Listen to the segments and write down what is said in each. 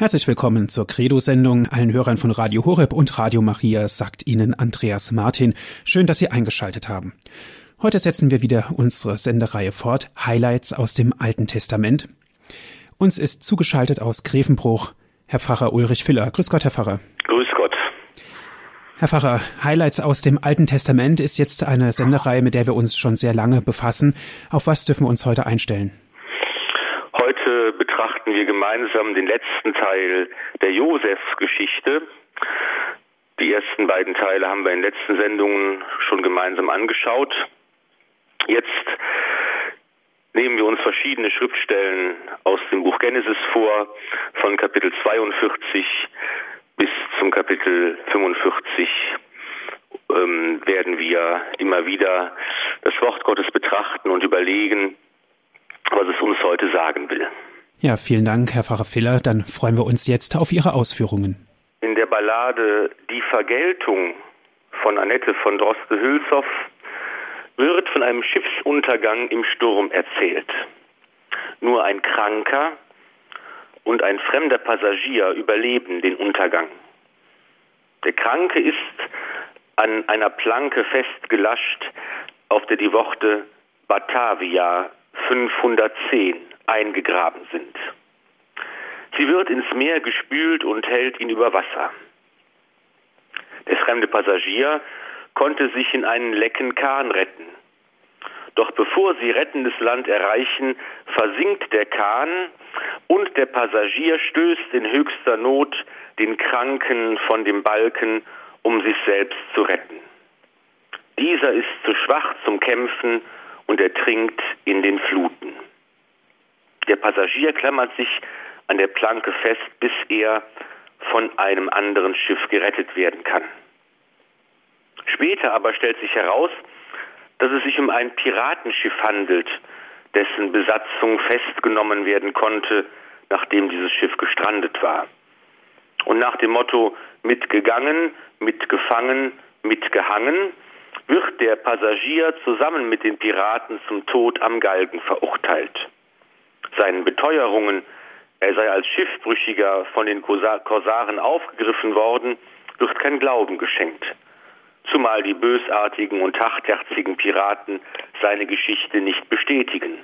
Herzlich willkommen zur Credo-Sendung. Allen Hörern von Radio Horeb und Radio Maria sagt Ihnen Andreas Martin. Schön, dass Sie eingeschaltet haben. Heute setzen wir wieder unsere Sendereihe fort. Highlights aus dem Alten Testament. Uns ist zugeschaltet aus Grevenbruch Herr Pfarrer Ulrich Filler. Grüß Gott, Herr Pfarrer. Grüß Gott. Herr Pfarrer, Highlights aus dem Alten Testament ist jetzt eine Sendereihe, mit der wir uns schon sehr lange befassen. Auf was dürfen wir uns heute einstellen? Betrachten wir gemeinsam den letzten Teil der Josefsgeschichte. Die ersten beiden Teile haben wir in den letzten Sendungen schon gemeinsam angeschaut. Jetzt nehmen wir uns verschiedene Schriftstellen aus dem Buch Genesis vor, von Kapitel 42 bis zum Kapitel 45 ähm, werden wir immer wieder das Wort Gottes betrachten und überlegen, was es uns heute sagen will. Ja, vielen Dank, Herr Pfarrer Filler. Dann freuen wir uns jetzt auf Ihre Ausführungen. In der Ballade Die Vergeltung von Annette von Droste-Hülshoff wird von einem Schiffsuntergang im Sturm erzählt. Nur ein Kranker und ein fremder Passagier überleben den Untergang. Der Kranke ist an einer Planke festgelascht, auf der die Worte Batavia 510 eingegraben sind. Sie wird ins Meer gespült und hält ihn über Wasser. Der fremde Passagier konnte sich in einen lecken Kahn retten. Doch bevor sie rettendes Land erreichen, versinkt der Kahn und der Passagier stößt in höchster Not den Kranken von dem Balken, um sich selbst zu retten. Dieser ist zu schwach zum Kämpfen und ertrinkt in den Fluten. Der Passagier klammert sich an der Planke fest, bis er von einem anderen Schiff gerettet werden kann. Später aber stellt sich heraus, dass es sich um ein Piratenschiff handelt, dessen Besatzung festgenommen werden konnte, nachdem dieses Schiff gestrandet war. Und nach dem Motto mitgegangen, mitgefangen, mitgehangen, wird der Passagier zusammen mit den Piraten zum Tod am Galgen verurteilt. Seinen Beteuerungen, er sei als Schiffbrüchiger von den Korsaren aufgegriffen worden, wird kein Glauben geschenkt, zumal die bösartigen und tachtherzigen Piraten seine Geschichte nicht bestätigen.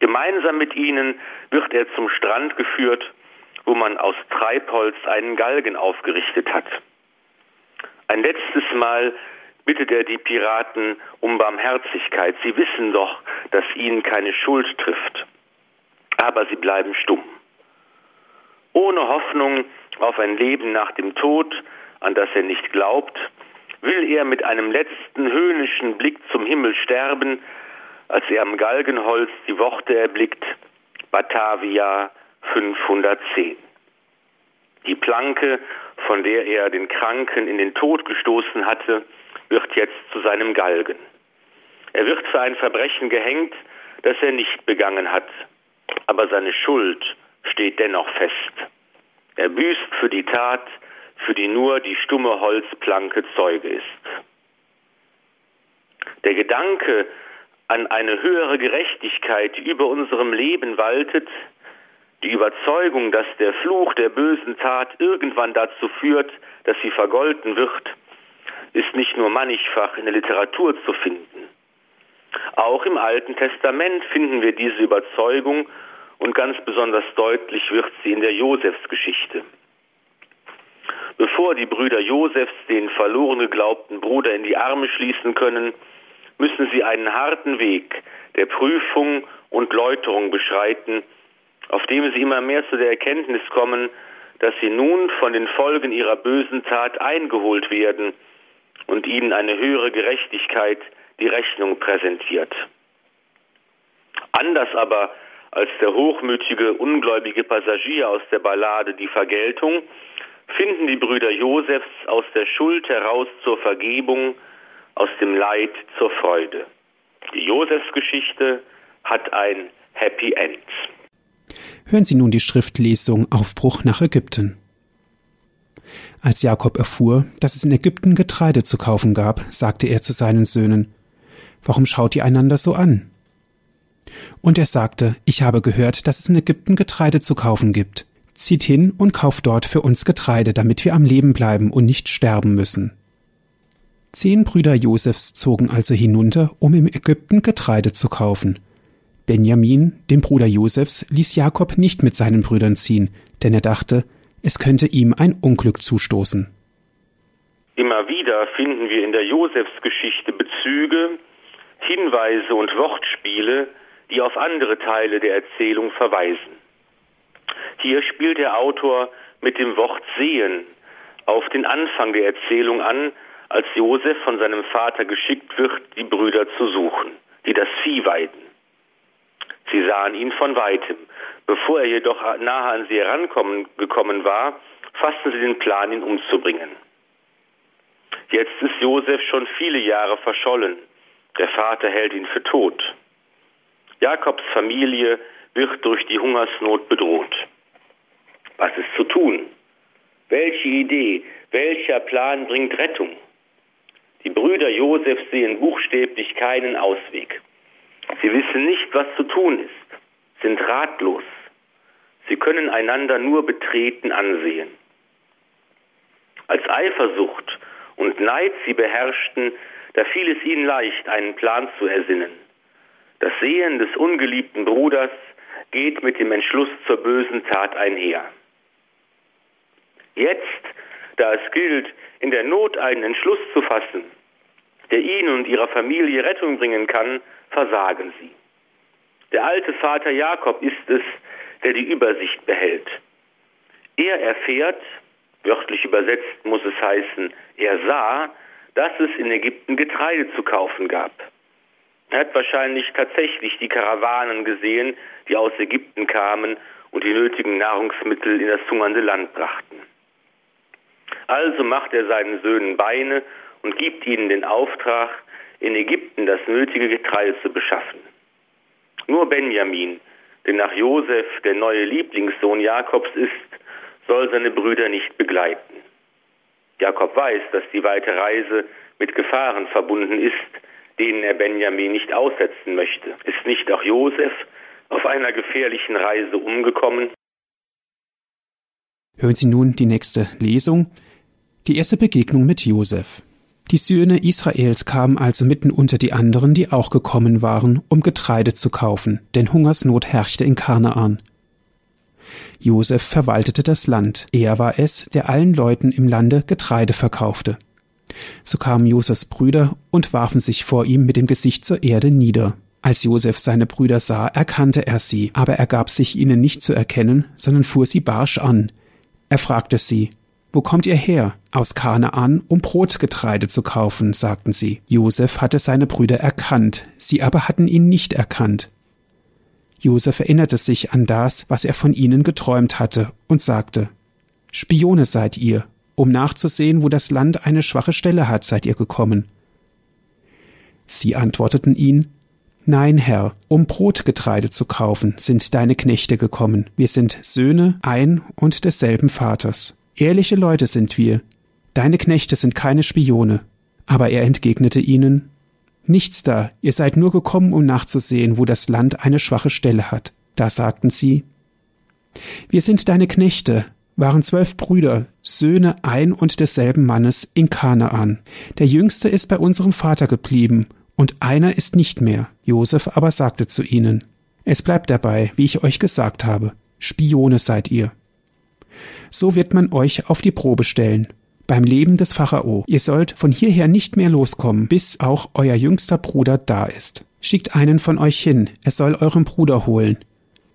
Gemeinsam mit ihnen wird er zum Strand geführt, wo man aus Treibholz einen Galgen aufgerichtet hat. Ein letztes Mal bittet er die Piraten um Barmherzigkeit. Sie wissen doch, dass ihnen keine Schuld trifft. Aber sie bleiben stumm. Ohne Hoffnung auf ein Leben nach dem Tod, an das er nicht glaubt, will er mit einem letzten höhnischen Blick zum Himmel sterben, als er am Galgenholz die Worte erblickt, Batavia 510. Die Planke, von der er den Kranken in den Tod gestoßen hatte, wird jetzt zu seinem Galgen. Er wird für ein Verbrechen gehängt, das er nicht begangen hat, aber seine Schuld steht dennoch fest. Er büßt für die Tat, für die nur die stumme Holzplanke Zeuge ist. Der Gedanke an eine höhere Gerechtigkeit, die über unserem Leben waltet, die Überzeugung, dass der Fluch der bösen Tat irgendwann dazu führt, dass sie vergolten wird, ist nicht nur mannigfach in der Literatur zu finden. Auch im Alten Testament finden wir diese Überzeugung und ganz besonders deutlich wird sie in der Josefsgeschichte. Bevor die Brüder Josefs den verloren geglaubten Bruder in die Arme schließen können, müssen sie einen harten Weg der Prüfung und Läuterung beschreiten, auf dem sie immer mehr zu der Erkenntnis kommen, dass sie nun von den Folgen ihrer bösen Tat eingeholt werden und ihnen eine höhere Gerechtigkeit die Rechnung präsentiert. Anders aber als der hochmütige, ungläubige Passagier aus der Ballade Die Vergeltung, finden die Brüder Josefs aus der Schuld heraus zur Vergebung, aus dem Leid zur Freude. Die Josefsgeschichte hat ein Happy End. Hören Sie nun die Schriftlesung Aufbruch nach Ägypten. Als Jakob erfuhr, dass es in Ägypten Getreide zu kaufen gab, sagte er zu seinen Söhnen, Warum schaut ihr einander so an? Und er sagte, Ich habe gehört, dass es in Ägypten Getreide zu kaufen gibt. zieht hin und kauft dort für uns Getreide, damit wir am Leben bleiben und nicht sterben müssen. Zehn Brüder Josefs zogen also hinunter, um im Ägypten Getreide zu kaufen. Benjamin, den Bruder Josefs, ließ Jakob nicht mit seinen Brüdern ziehen, denn er dachte, es könnte ihm ein Unglück zustoßen. Immer wieder finden wir in der Josefsgeschichte Bezüge, Hinweise und Wortspiele, die auf andere Teile der Erzählung verweisen. Hier spielt der Autor mit dem Wort sehen auf den Anfang der Erzählung an, als Josef von seinem Vater geschickt wird, die Brüder zu suchen, die das Vieh weiden. Sie sahen ihn von weitem. Bevor er jedoch nahe an sie herangekommen war, fassten sie den Plan, ihn umzubringen. Jetzt ist Josef schon viele Jahre verschollen. Der Vater hält ihn für tot. Jakobs Familie wird durch die Hungersnot bedroht. Was ist zu tun? Welche Idee, welcher Plan bringt Rettung? Die Brüder Josef sehen buchstäblich keinen Ausweg. Sie wissen nicht, was zu tun ist, sind ratlos. Sie können einander nur betreten ansehen. Als Eifersucht und Neid sie beherrschten, da fiel es ihnen leicht, einen Plan zu ersinnen. Das Sehen des ungeliebten Bruders geht mit dem Entschluss zur bösen Tat einher. Jetzt, da es gilt, in der Not einen Entschluss zu fassen, der ihnen und ihrer Familie Rettung bringen kann, versagen sie. Der alte Vater Jakob ist es, der die Übersicht behält. Er erfährt, wörtlich übersetzt muss es heißen, er sah, dass es in Ägypten Getreide zu kaufen gab. Er hat wahrscheinlich tatsächlich die Karawanen gesehen, die aus Ägypten kamen und die nötigen Nahrungsmittel in das hungernde Land brachten. Also macht er seinen Söhnen Beine und gibt ihnen den Auftrag, in Ägypten das nötige Getreide zu beschaffen. Nur Benjamin, der nach Josef der neue Lieblingssohn Jakobs ist, soll seine Brüder nicht begleiten. Jakob weiß, dass die weite Reise mit Gefahren verbunden ist, denen er Benjamin nicht aussetzen möchte. Ist nicht auch Josef auf einer gefährlichen Reise umgekommen? Hören Sie nun die nächste Lesung, die erste Begegnung mit Josef. Die Söhne Israels kamen also mitten unter die anderen, die auch gekommen waren, um Getreide zu kaufen, denn Hungersnot herrschte in Kanaan. Josef verwaltete das Land, er war es, der allen Leuten im Lande Getreide verkaufte. So kamen Josefs Brüder und warfen sich vor ihm mit dem Gesicht zur Erde nieder. Als Josef seine Brüder sah, erkannte er sie, aber er gab sich ihnen nicht zu erkennen, sondern fuhr sie barsch an. Er fragte sie, wo kommt ihr her? Aus Kanaan, um Brotgetreide zu kaufen, sagten sie. Josef hatte seine Brüder erkannt, sie aber hatten ihn nicht erkannt. Josef erinnerte sich an das, was er von ihnen geträumt hatte, und sagte Spione seid ihr, um nachzusehen, wo das Land eine schwache Stelle hat, seid ihr gekommen. Sie antworteten ihn Nein, Herr, um Brotgetreide zu kaufen, sind deine Knechte gekommen. Wir sind Söhne ein und desselben Vaters. Ehrliche Leute sind wir. Deine Knechte sind keine Spione. Aber er entgegnete ihnen, Nichts da, ihr seid nur gekommen, um nachzusehen, wo das Land eine schwache Stelle hat. Da sagten sie, Wir sind deine Knechte, waren zwölf Brüder, Söhne ein und desselben Mannes in Kanaan. Der jüngste ist bei unserem Vater geblieben, und einer ist nicht mehr. Josef aber sagte zu ihnen, Es bleibt dabei, wie ich euch gesagt habe, Spione seid ihr so wird man euch auf die Probe stellen. Beim Leben des Pharao. Ihr sollt von hierher nicht mehr loskommen, bis auch euer jüngster Bruder da ist. Schickt einen von euch hin, er soll euren Bruder holen.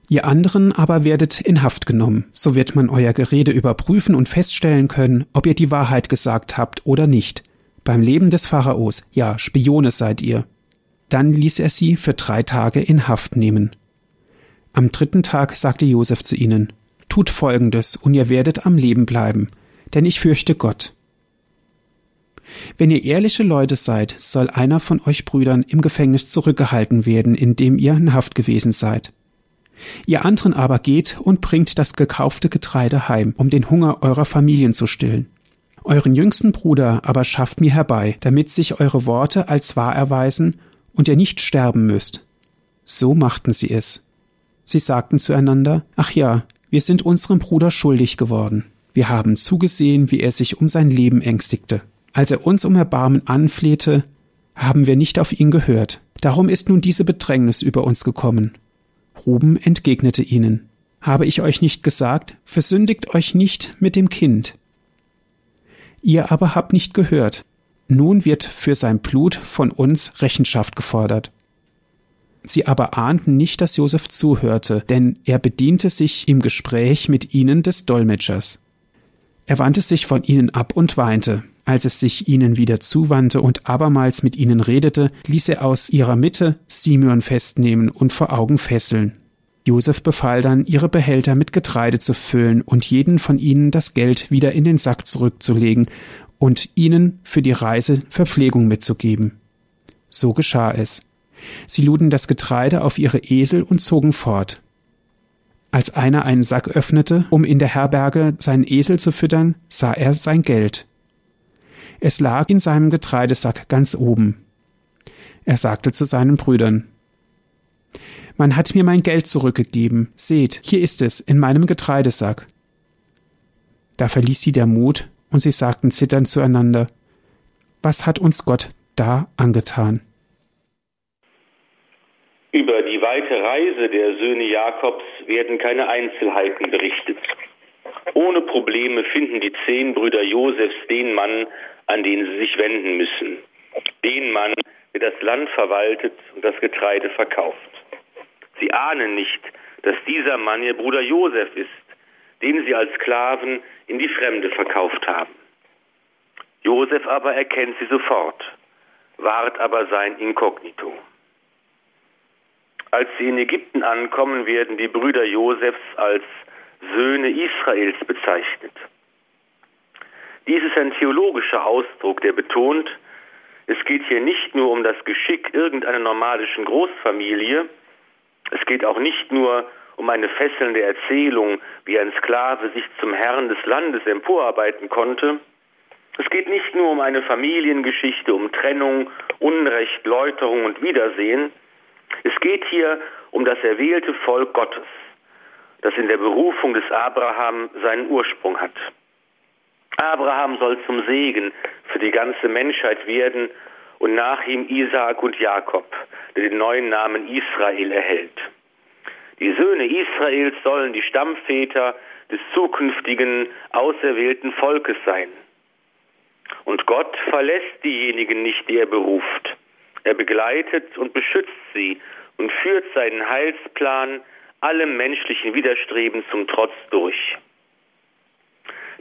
Ihr anderen aber werdet in Haft genommen. So wird man euer Gerede überprüfen und feststellen können, ob ihr die Wahrheit gesagt habt oder nicht. Beim Leben des Pharaos, ja, Spione seid ihr. Dann ließ er sie für drei Tage in Haft nehmen. Am dritten Tag sagte Josef zu ihnen, Tut Folgendes, und ihr werdet am Leben bleiben, denn ich fürchte Gott. Wenn ihr ehrliche Leute seid, soll einer von euch Brüdern im Gefängnis zurückgehalten werden, indem ihr in Haft gewesen seid. Ihr anderen aber geht und bringt das gekaufte Getreide heim, um den Hunger eurer Familien zu stillen. Euren jüngsten Bruder aber schafft mir herbei, damit sich eure Worte als wahr erweisen und ihr nicht sterben müsst. So machten sie es. Sie sagten zueinander, Ach ja, Wir sind unserem Bruder schuldig geworden. Wir haben zugesehen, wie er sich um sein Leben ängstigte. Als er uns um Erbarmen anflehte, haben wir nicht auf ihn gehört. Darum ist nun diese Bedrängnis über uns gekommen. Ruben entgegnete ihnen. Habe ich euch nicht gesagt, versündigt euch nicht mit dem Kind. Ihr aber habt nicht gehört. Nun wird für sein Blut von uns Rechenschaft gefordert. Sie aber ahnten nicht, dass Josef zuhörte, denn er bediente sich im Gespräch mit ihnen des Dolmetschers. Er wandte sich von ihnen ab und weinte. Als es sich ihnen wieder zuwandte und abermals mit ihnen redete, ließ er aus ihrer Mitte Simeon festnehmen und vor Augen fesseln. Josef befahl dann, ihre Behälter mit Getreide zu füllen und jeden von ihnen das Geld wieder in den Sack zurückzulegen und ihnen für die Reise Verpflegung mitzugeben. So geschah es. Sie luden das Getreide auf ihre Esel und zogen fort. Als einer einen Sack öffnete, um in der Herberge seinen Esel zu füttern, sah er sein Geld. Es lag in seinem Getreidesack ganz oben. Er sagte zu seinen Brüdern Man hat mir mein Geld zurückgegeben. Seht, hier ist es, in meinem Getreidesack. Da verließ sie der Mut, und sie sagten zitternd zueinander Was hat uns Gott da angetan? Über die weite Reise der Söhne Jakobs werden keine Einzelheiten berichtet. Ohne Probleme finden die zehn Brüder Josefs den Mann, an den sie sich wenden müssen. Den Mann, der das Land verwaltet und das Getreide verkauft. Sie ahnen nicht, dass dieser Mann ihr Bruder Josef ist, den sie als Sklaven in die Fremde verkauft haben. Josef aber erkennt sie sofort, wahrt aber sein Inkognito. Als sie in Ägypten ankommen, werden die Brüder Josefs als Söhne Israels bezeichnet. Dies ist ein theologischer Ausdruck, der betont, es geht hier nicht nur um das Geschick irgendeiner normalischen Großfamilie, es geht auch nicht nur um eine fesselnde Erzählung, wie ein Sklave sich zum Herrn des Landes emporarbeiten konnte. Es geht nicht nur um eine Familiengeschichte, um Trennung, Unrecht, Läuterung und Wiedersehen, es geht hier um das erwählte Volk Gottes, das in der Berufung des Abraham seinen Ursprung hat. Abraham soll zum Segen für die ganze Menschheit werden und nach ihm Isaak und Jakob, der den neuen Namen Israel erhält. Die Söhne Israels sollen die Stammväter des zukünftigen auserwählten Volkes sein. Und Gott verlässt diejenigen nicht, die er beruft. Er begleitet und beschützt sie und führt seinen Heilsplan allem menschlichen Widerstreben zum Trotz durch.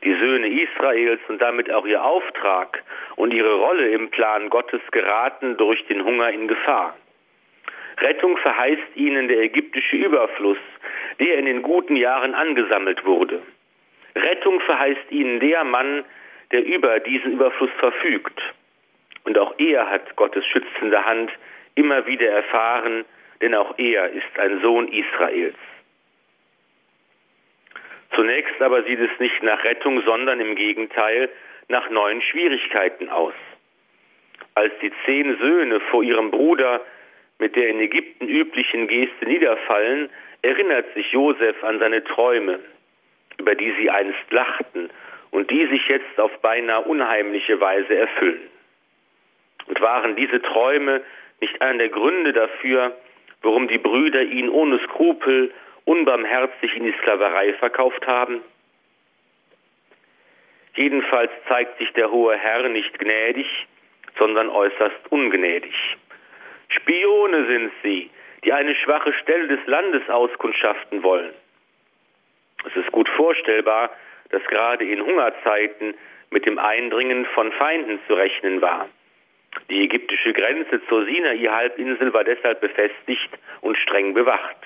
Die Söhne Israels und damit auch ihr Auftrag und ihre Rolle im Plan Gottes geraten durch den Hunger in Gefahr. Rettung verheißt ihnen der ägyptische Überfluss, der in den guten Jahren angesammelt wurde. Rettung verheißt ihnen der Mann, der über diesen Überfluss verfügt und auch er hat Gottes schützende Hand immer wieder erfahren, denn auch er ist ein Sohn Israels. Zunächst aber sieht es nicht nach Rettung, sondern im Gegenteil nach neuen Schwierigkeiten aus. Als die zehn Söhne vor ihrem Bruder mit der in Ägypten üblichen Geste niederfallen, erinnert sich Josef an seine Träume, über die sie einst lachten und die sich jetzt auf beinahe unheimliche Weise erfüllen. Und waren diese Träume nicht einer der Gründe dafür, warum die Brüder ihn ohne Skrupel unbarmherzig in die Sklaverei verkauft haben? Jedenfalls zeigt sich der hohe Herr nicht gnädig, sondern äußerst ungnädig. Spione sind sie, die eine schwache Stelle des Landes auskundschaften wollen. Es ist gut vorstellbar, dass gerade in Hungerzeiten mit dem Eindringen von Feinden zu rechnen war. Die ägyptische Grenze zur Sinai-Halbinsel war deshalb befestigt und streng bewacht.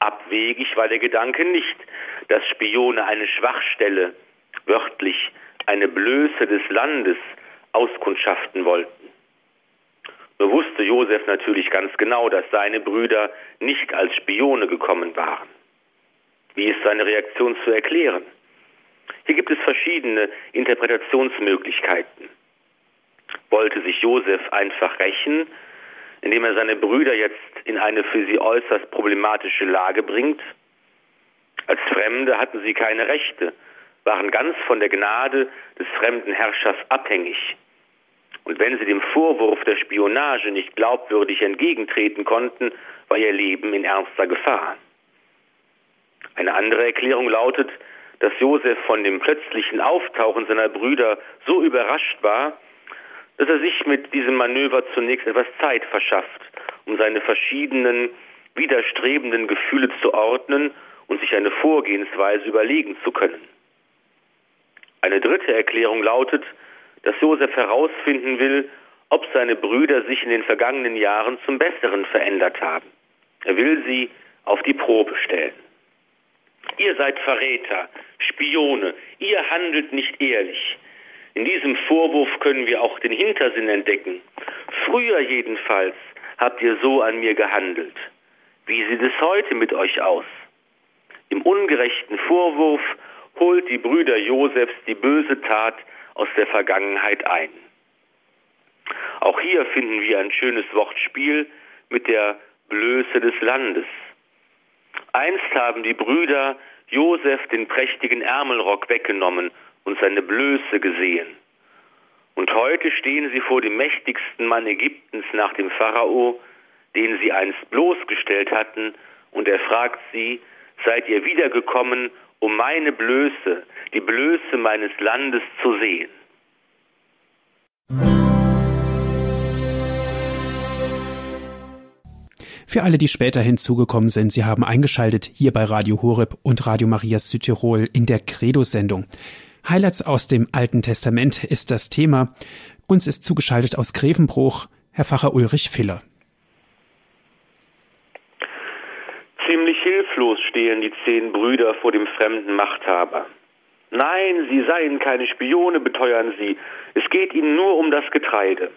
Abwegig war der Gedanke nicht, dass Spione eine Schwachstelle, wörtlich eine Blöße des Landes, auskundschaften wollten. Nur wusste Josef natürlich ganz genau, dass seine Brüder nicht als Spione gekommen waren. Wie ist seine Reaktion zu erklären? Hier gibt es verschiedene Interpretationsmöglichkeiten wollte sich Josef einfach rächen, indem er seine Brüder jetzt in eine für sie äußerst problematische Lage bringt. Als Fremde hatten sie keine Rechte, waren ganz von der Gnade des fremden Herrschers abhängig. Und wenn sie dem Vorwurf der Spionage nicht glaubwürdig entgegentreten konnten, war ihr Leben in ernster Gefahr. Eine andere Erklärung lautet, dass Josef von dem plötzlichen Auftauchen seiner Brüder so überrascht war, dass er sich mit diesem Manöver zunächst etwas Zeit verschafft, um seine verschiedenen widerstrebenden Gefühle zu ordnen und sich eine Vorgehensweise überlegen zu können. Eine dritte Erklärung lautet, dass Josef herausfinden will, ob seine Brüder sich in den vergangenen Jahren zum Besseren verändert haben. Er will sie auf die Probe stellen. Ihr seid Verräter, Spione, ihr handelt nicht ehrlich. In diesem Vorwurf können wir auch den Hintersinn entdecken. Früher jedenfalls habt ihr so an mir gehandelt. Wie sieht es heute mit euch aus? Im ungerechten Vorwurf holt die Brüder Josefs die böse Tat aus der Vergangenheit ein. Auch hier finden wir ein schönes Wortspiel mit der Blöße des Landes. Einst haben die Brüder Josef den prächtigen Ärmelrock weggenommen und seine Blöße gesehen. Und heute stehen sie vor dem mächtigsten Mann Ägyptens nach dem Pharao, den sie einst bloßgestellt hatten, und er fragt sie, seid ihr wiedergekommen, um meine Blöße, die Blöße meines Landes zu sehen? Für alle, die später hinzugekommen sind, Sie haben eingeschaltet hier bei Radio Horeb und Radio Maria Südtirol in der Credo-Sendung. Highlights aus dem Alten Testament ist das Thema. Uns ist zugeschaltet aus Grevenbruch Herr Pfarrer Ulrich Filler. Ziemlich hilflos stehen die zehn Brüder vor dem fremden Machthaber. Nein, sie seien keine Spione, beteuern sie. Es geht ihnen nur um das Getreide.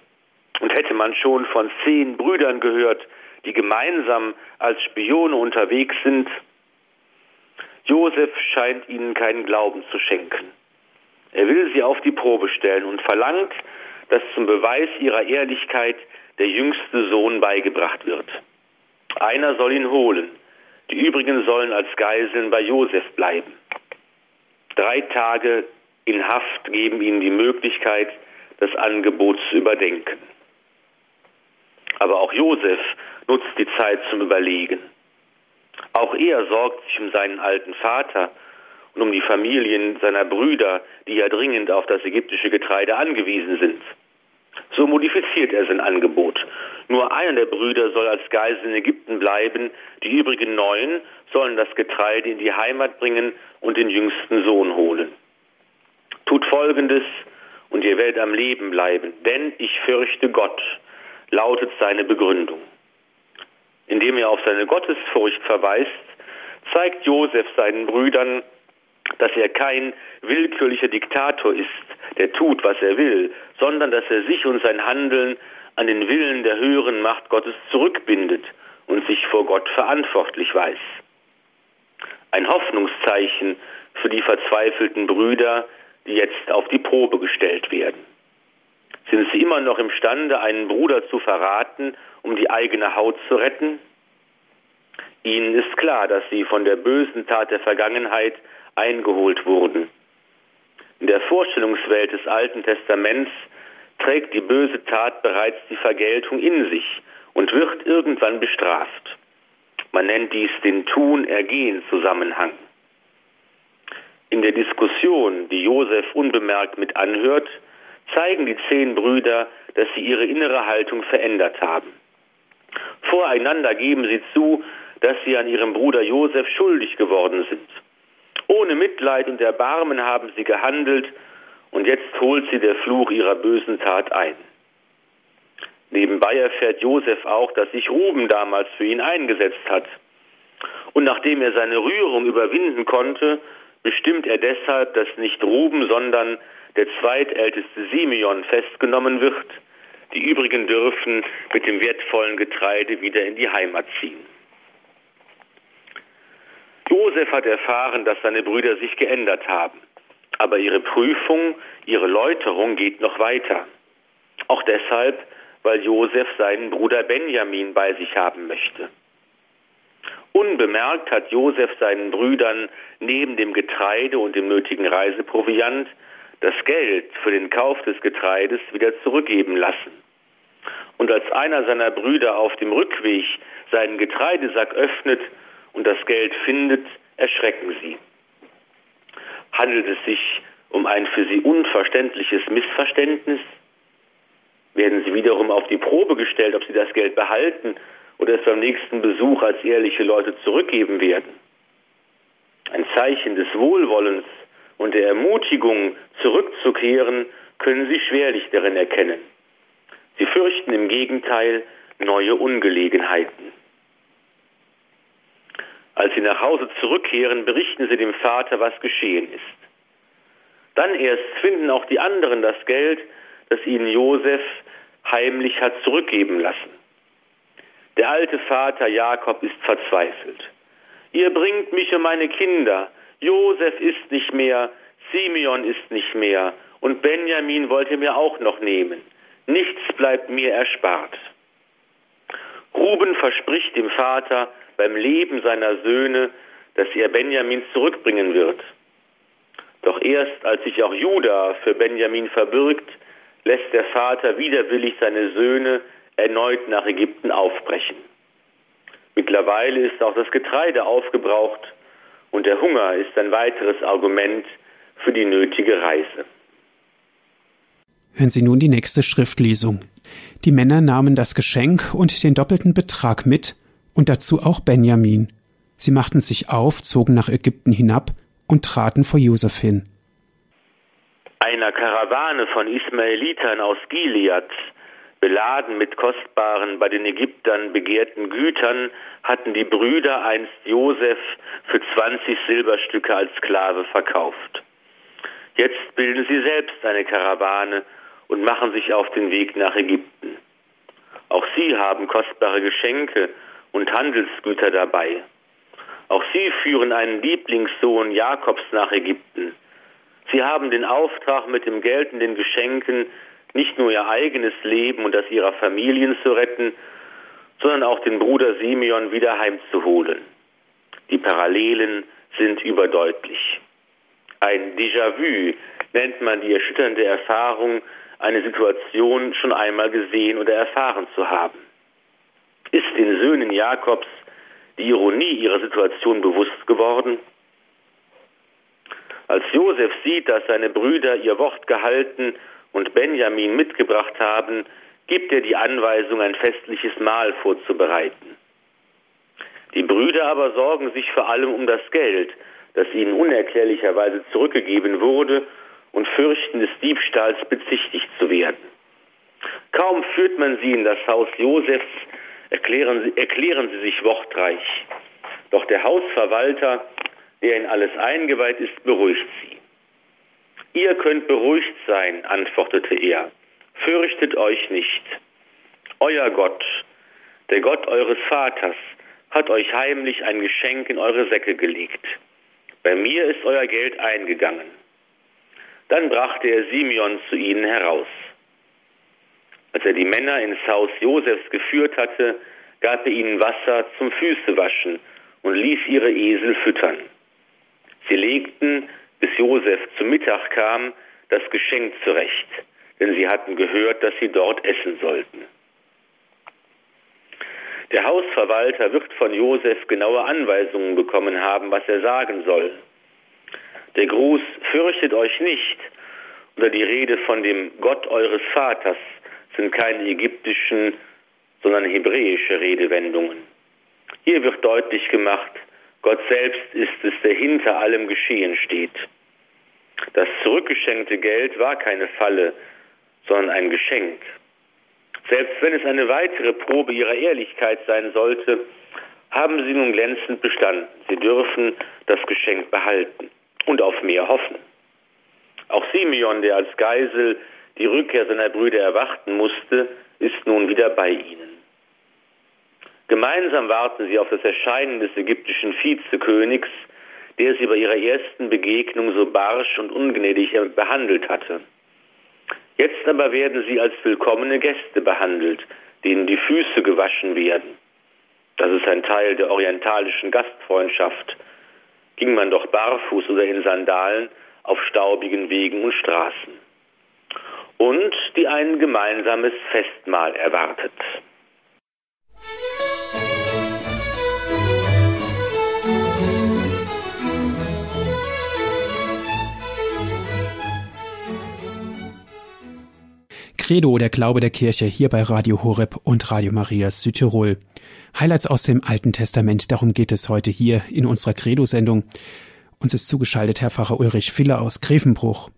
Und hätte man schon von zehn Brüdern gehört, die gemeinsam als Spione unterwegs sind, Josef scheint ihnen keinen Glauben zu schenken. Er will sie auf die Probe stellen und verlangt, dass zum Beweis ihrer Ehrlichkeit der jüngste Sohn beigebracht wird. Einer soll ihn holen, die übrigen sollen als Geiseln bei Josef bleiben. Drei Tage in Haft geben ihnen die Möglichkeit, das Angebot zu überdenken. Aber auch Josef nutzt die Zeit zum Überlegen. Auch er sorgt sich um seinen alten Vater und um die Familien seiner Brüder, die ja dringend auf das ägyptische Getreide angewiesen sind. So modifiziert er sein Angebot. Nur einer der Brüder soll als Geisel in Ägypten bleiben, die übrigen neun sollen das Getreide in die Heimat bringen und den jüngsten Sohn holen. Tut Folgendes, und ihr werdet am Leben bleiben, denn ich fürchte Gott, lautet seine Begründung. Indem er auf seine Gottesfurcht verweist, zeigt Josef seinen Brüdern, dass er kein willkürlicher Diktator ist, der tut, was er will, sondern dass er sich und sein Handeln an den Willen der höheren Macht Gottes zurückbindet und sich vor Gott verantwortlich weiß. Ein Hoffnungszeichen für die verzweifelten Brüder, die jetzt auf die Probe gestellt werden. Sind sie immer noch imstande, einen Bruder zu verraten, um die eigene Haut zu retten? Ihnen ist klar, dass sie von der bösen Tat der Vergangenheit eingeholt wurden. In der Vorstellungswelt des Alten Testaments trägt die böse Tat bereits die Vergeltung in sich und wird irgendwann bestraft. Man nennt dies den Tun-Ergehen-Zusammenhang. In der Diskussion, die Josef unbemerkt mit anhört, zeigen die zehn Brüder, dass sie ihre innere Haltung verändert haben. Voreinander geben sie zu, dass sie an ihrem Bruder Josef schuldig geworden sind. Ohne Mitleid und Erbarmen haben sie gehandelt und jetzt holt sie der Fluch ihrer bösen Tat ein. Nebenbei erfährt Josef auch, dass sich Ruben damals für ihn eingesetzt hat. Und nachdem er seine Rührung überwinden konnte, bestimmt er deshalb, dass nicht Ruben, sondern der zweitälteste Simeon festgenommen wird. Die übrigen dürfen mit dem wertvollen Getreide wieder in die Heimat ziehen. Josef hat erfahren, dass seine Brüder sich geändert haben. Aber ihre Prüfung, ihre Läuterung geht noch weiter. Auch deshalb, weil Josef seinen Bruder Benjamin bei sich haben möchte. Unbemerkt hat Josef seinen Brüdern neben dem Getreide und dem nötigen Reiseproviant das Geld für den Kauf des Getreides wieder zurückgeben lassen. Und als einer seiner Brüder auf dem Rückweg seinen Getreidesack öffnet und das Geld findet, erschrecken sie. Handelt es sich um ein für sie unverständliches Missverständnis? Werden sie wiederum auf die Probe gestellt, ob sie das Geld behalten oder es beim nächsten Besuch als ehrliche Leute zurückgeben werden? Ein Zeichen des Wohlwollens und der Ermutigung, zurückzukehren, können sie schwerlich darin erkennen. Sie fürchten im Gegenteil neue Ungelegenheiten. Als sie nach Hause zurückkehren, berichten sie dem Vater, was geschehen ist. Dann erst finden auch die anderen das Geld, das ihnen Josef heimlich hat zurückgeben lassen. Der alte Vater Jakob ist verzweifelt. Ihr bringt mich und meine Kinder. Josef ist nicht mehr, Simeon ist nicht mehr und Benjamin wollte mir auch noch nehmen. Nichts bleibt mir erspart. Ruben verspricht dem Vater beim Leben seiner Söhne, dass er Benjamin zurückbringen wird. Doch erst als sich auch Juda für Benjamin verbirgt, lässt der Vater widerwillig seine Söhne erneut nach Ägypten aufbrechen. Mittlerweile ist auch das Getreide aufgebraucht und der Hunger ist ein weiteres Argument für die nötige Reise. Hören Sie nun die nächste Schriftlesung. Die Männer nahmen das Geschenk und den doppelten Betrag mit und dazu auch Benjamin. Sie machten sich auf, zogen nach Ägypten hinab und traten vor Josef hin. Einer Karawane von Ismaelitern aus Gilead, beladen mit kostbaren, bei den Ägyptern begehrten Gütern, hatten die Brüder einst Josef für 20 Silberstücke als Sklave verkauft. Jetzt bilden sie selbst eine Karawane und machen sich auf den Weg nach Ägypten. Auch sie haben kostbare Geschenke und Handelsgüter dabei. Auch sie führen einen Lieblingssohn Jakobs nach Ägypten. Sie haben den Auftrag, mit dem Geld und den Geschenken nicht nur ihr eigenes Leben und das ihrer Familien zu retten, sondern auch den Bruder Simeon wieder heimzuholen. Die Parallelen sind überdeutlich. Ein Déjà-vu nennt man die erschütternde Erfahrung, eine Situation schon einmal gesehen oder erfahren zu haben. Ist den Söhnen Jakobs die Ironie ihrer Situation bewusst geworden? Als Josef sieht, dass seine Brüder ihr Wort gehalten und Benjamin mitgebracht haben, gibt er die Anweisung, ein festliches Mahl vorzubereiten. Die Brüder aber sorgen sich vor allem um das Geld, das ihnen unerklärlicherweise zurückgegeben wurde, und fürchten des Diebstahls bezichtigt zu werden. Kaum führt man sie in das Haus Josefs, erklären sie, erklären sie sich wortreich. Doch der Hausverwalter, der in alles eingeweiht ist, beruhigt sie. Ihr könnt beruhigt sein, antwortete er. Fürchtet euch nicht. Euer Gott, der Gott eures Vaters, hat euch heimlich ein Geschenk in eure Säcke gelegt. Bei mir ist euer Geld eingegangen. Dann brachte er Simeon zu ihnen heraus. Als er die Männer ins Haus Josefs geführt hatte, gab er ihnen Wasser zum Füßewaschen und ließ ihre Esel füttern. Sie legten, bis Josef zu Mittag kam, das Geschenk zurecht, denn sie hatten gehört, dass sie dort essen sollten. Der Hausverwalter wird von Josef genaue Anweisungen bekommen haben, was er sagen soll. Der Gruß Fürchtet euch nicht oder die Rede von dem Gott eures Vaters sind keine ägyptischen, sondern hebräische Redewendungen. Hier wird deutlich gemacht, Gott selbst ist es, der hinter allem Geschehen steht. Das zurückgeschenkte Geld war keine Falle, sondern ein Geschenk. Selbst wenn es eine weitere Probe ihrer Ehrlichkeit sein sollte, haben sie nun glänzend bestanden. Sie dürfen das Geschenk behalten und auf mehr hoffen. Auch Simeon, der als Geisel die Rückkehr seiner Brüder erwarten musste, ist nun wieder bei ihnen. Gemeinsam warten sie auf das Erscheinen des ägyptischen Vizekönigs, der sie bei ihrer ersten Begegnung so barsch und ungnädig behandelt hatte. Jetzt aber werden sie als willkommene Gäste behandelt, denen die Füße gewaschen werden. Das ist ein Teil der orientalischen Gastfreundschaft. Ging man doch barfuß oder in Sandalen auf staubigen Wegen und Straßen. Und die ein gemeinsames Festmahl erwartet. Credo, der Glaube der Kirche, hier bei Radio Horeb und Radio Maria Südtirol. Highlights aus dem Alten Testament, darum geht es heute hier in unserer Credo-Sendung. Uns ist zugeschaltet Herr Pfarrer Ulrich Filler aus Grevenbruch.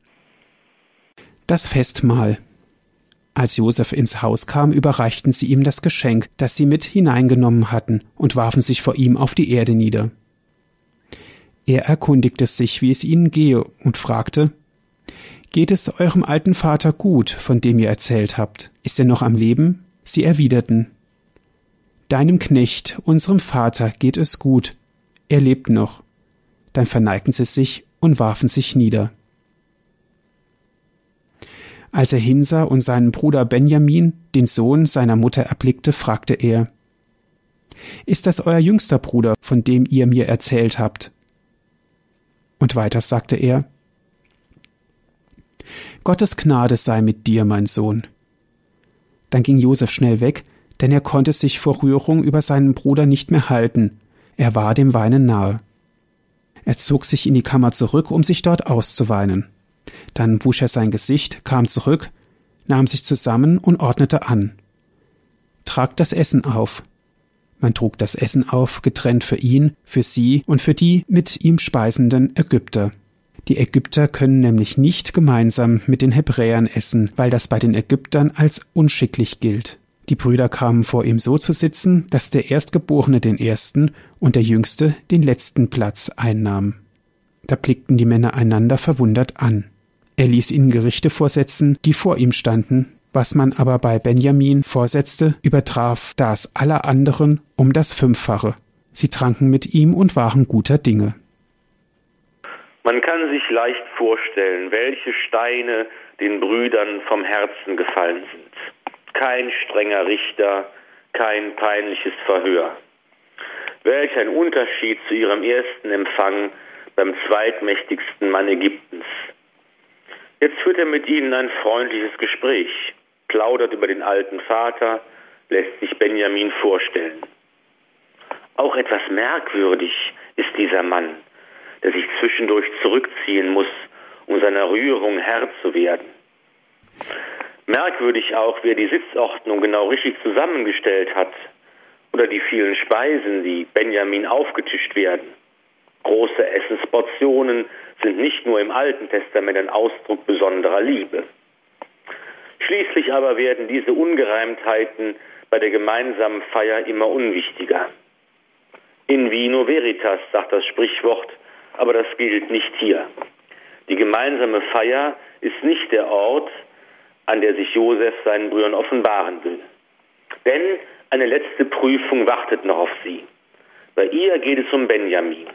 Das Festmahl. Als Josef ins Haus kam, überreichten sie ihm das Geschenk, das sie mit hineingenommen hatten, und warfen sich vor ihm auf die Erde nieder. Er erkundigte sich, wie es ihnen gehe, und fragte, Geht es eurem alten Vater gut, von dem ihr erzählt habt? Ist er noch am Leben? Sie erwiderten. Deinem Knecht, unserem Vater, geht es gut. Er lebt noch. Dann verneigten sie sich und warfen sich nieder. Als er hinsah und seinen Bruder Benjamin, den Sohn seiner Mutter, erblickte, fragte er Ist das euer jüngster Bruder, von dem ihr mir erzählt habt? Und weiter sagte er Gottes Gnade sei mit dir, mein Sohn. Dann ging Josef schnell weg, denn er konnte sich vor Rührung über seinen Bruder nicht mehr halten. Er war dem Weinen nahe. Er zog sich in die Kammer zurück, um sich dort auszuweinen. Dann wusch er sein Gesicht, kam zurück, nahm sich zusammen und ordnete an. Tragt das Essen auf. Man trug das Essen auf, getrennt für ihn, für sie und für die mit ihm speisenden Ägypter. Die Ägypter können nämlich nicht gemeinsam mit den Hebräern essen, weil das bei den Ägyptern als unschicklich gilt. Die Brüder kamen vor ihm so zu sitzen, dass der Erstgeborene den ersten und der Jüngste den letzten Platz einnahm. Da blickten die Männer einander verwundert an. Er ließ ihnen Gerichte vorsetzen, die vor ihm standen, was man aber bei Benjamin vorsetzte, übertraf das aller anderen um das Fünffache. Sie tranken mit ihm und waren guter Dinge. Man kann sich leicht vorstellen, welche Steine den Brüdern vom Herzen gefallen sind. Kein strenger Richter, kein peinliches Verhör. Welch ein Unterschied zu ihrem ersten Empfang beim zweitmächtigsten Mann Ägyptens. Jetzt führt er mit ihnen ein freundliches Gespräch, plaudert über den alten Vater, lässt sich Benjamin vorstellen. Auch etwas merkwürdig ist dieser Mann der sich zwischendurch zurückziehen muss, um seiner Rührung Herr zu werden. Merkwürdig auch, wer die Sitzordnung genau richtig zusammengestellt hat oder die vielen Speisen, die Benjamin aufgetischt werden. Große Essensportionen sind nicht nur im Alten Testament ein Ausdruck besonderer Liebe. Schließlich aber werden diese Ungereimtheiten bei der gemeinsamen Feier immer unwichtiger. In vino veritas, sagt das Sprichwort, aber das gilt nicht hier. Die gemeinsame Feier ist nicht der Ort, an der sich Josef seinen Brüdern offenbaren will. Denn eine letzte Prüfung wartet noch auf sie. Bei ihr geht es um Benjamin.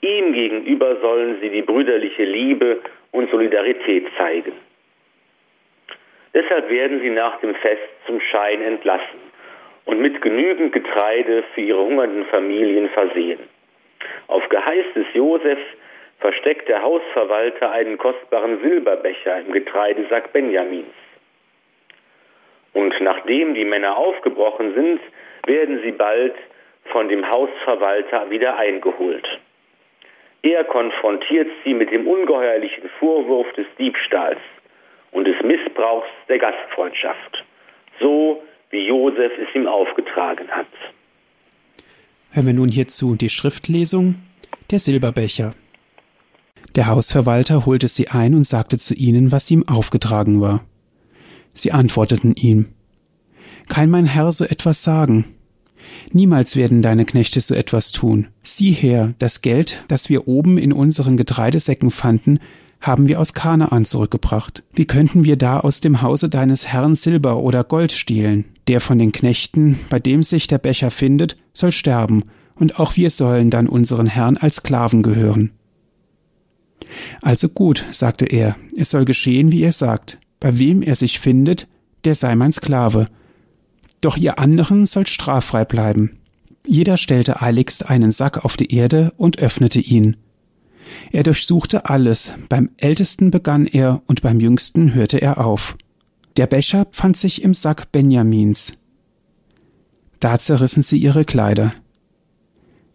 Ihm gegenüber sollen sie die brüderliche Liebe und Solidarität zeigen. Deshalb werden sie nach dem Fest zum Schein entlassen und mit genügend Getreide für ihre hungernden Familien versehen. Auf Geheiß des Josef versteckt der Hausverwalter einen kostbaren Silberbecher im Getreidesack Benjamins. Und nachdem die Männer aufgebrochen sind, werden sie bald von dem Hausverwalter wieder eingeholt. Er konfrontiert sie mit dem ungeheuerlichen Vorwurf des Diebstahls und des Missbrauchs der Gastfreundschaft, so wie Josef es ihm aufgetragen hat. Hören wir nun hierzu die Schriftlesung Der Silberbecher. Der Hausverwalter holte sie ein und sagte zu ihnen, was ihm aufgetragen war. Sie antworteten ihm Kann mein Herr so etwas sagen? Niemals werden deine Knechte so etwas tun. Sieh her, das Geld, das wir oben in unseren Getreidesäcken fanden, haben wir aus Kanaan zurückgebracht. Wie könnten wir da aus dem Hause deines Herrn Silber oder Gold stehlen? Der von den Knechten, bei dem sich der Becher findet, soll sterben, und auch wir sollen dann unseren Herrn als Sklaven gehören. Also gut, sagte er, es soll geschehen, wie ihr sagt. Bei wem er sich findet, der sei mein Sklave. Doch ihr anderen sollt straffrei bleiben. Jeder stellte eiligst einen Sack auf die Erde und öffnete ihn. Er durchsuchte alles, beim ältesten begann er und beim jüngsten hörte er auf. Der Becher fand sich im Sack Benjamins. Da zerrissen sie ihre Kleider.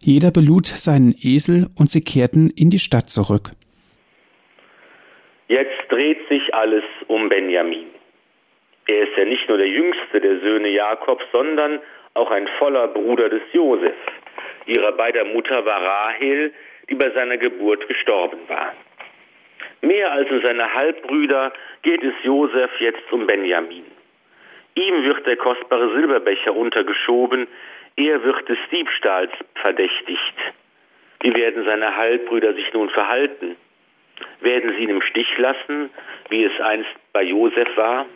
Jeder belud seinen Esel und sie kehrten in die Stadt zurück. Jetzt dreht sich alles um Benjamin. Er ist ja nicht nur der jüngste der Söhne Jakobs, sondern auch ein voller Bruder des Josef. Ihrer beider Mutter war Rahel, die bei seiner Geburt gestorben war. Mehr als um seine Halbbrüder geht es Josef jetzt um Benjamin. Ihm wird der kostbare Silberbecher untergeschoben, er wird des Diebstahls verdächtigt. Wie werden seine Halbbrüder sich nun verhalten? Werden sie ihn im Stich lassen, wie es einst bei Josef war?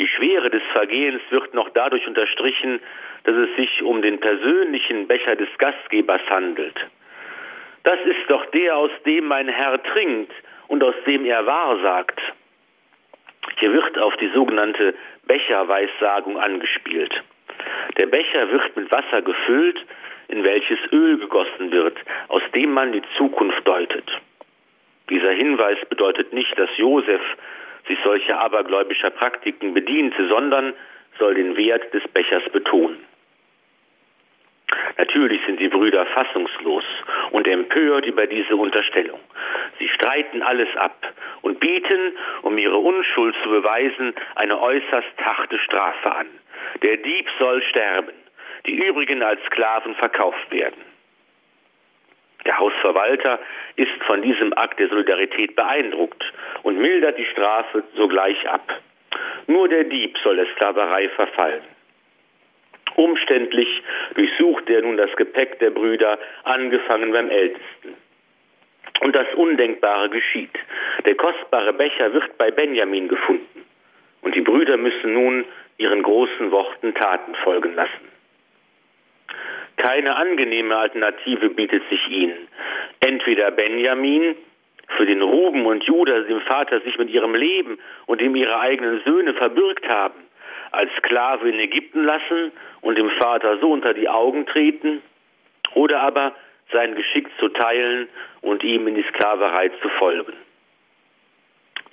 Die Schwere des Vergehens wird noch dadurch unterstrichen, dass es sich um den persönlichen Becher des Gastgebers handelt. Das ist doch der, aus dem mein Herr trinkt und aus dem er wahrsagt. Hier wird auf die sogenannte Becherweissagung angespielt. Der Becher wird mit Wasser gefüllt, in welches Öl gegossen wird, aus dem man die Zukunft deutet. Dieser Hinweis bedeutet nicht, dass Josef sich solcher abergläubischer Praktiken bediente, sondern soll den Wert des Bechers betonen. Natürlich sind die Brüder fassungslos und empört über diese Unterstellung. Sie streiten alles ab und bieten, um ihre Unschuld zu beweisen, eine äußerst harte Strafe an. Der Dieb soll sterben, die übrigen als Sklaven verkauft werden. Der Hausverwalter ist von diesem Akt der Solidarität beeindruckt und mildert die Strafe sogleich ab. Nur der Dieb soll der Sklaverei verfallen. Umständlich durchsucht er nun das Gepäck der Brüder, angefangen beim Ältesten. Und das Undenkbare geschieht. Der kostbare Becher wird bei Benjamin gefunden. Und die Brüder müssen nun ihren großen Worten Taten folgen lassen. Keine angenehme Alternative bietet sich ihnen. Entweder Benjamin, für den Ruben und Judah dem Vater sich mit ihrem Leben und dem ihre eigenen Söhne verbürgt haben, als Sklave in Ägypten lassen und dem Vater so unter die Augen treten, oder aber sein Geschick zu teilen und ihm in die Sklaverei zu folgen.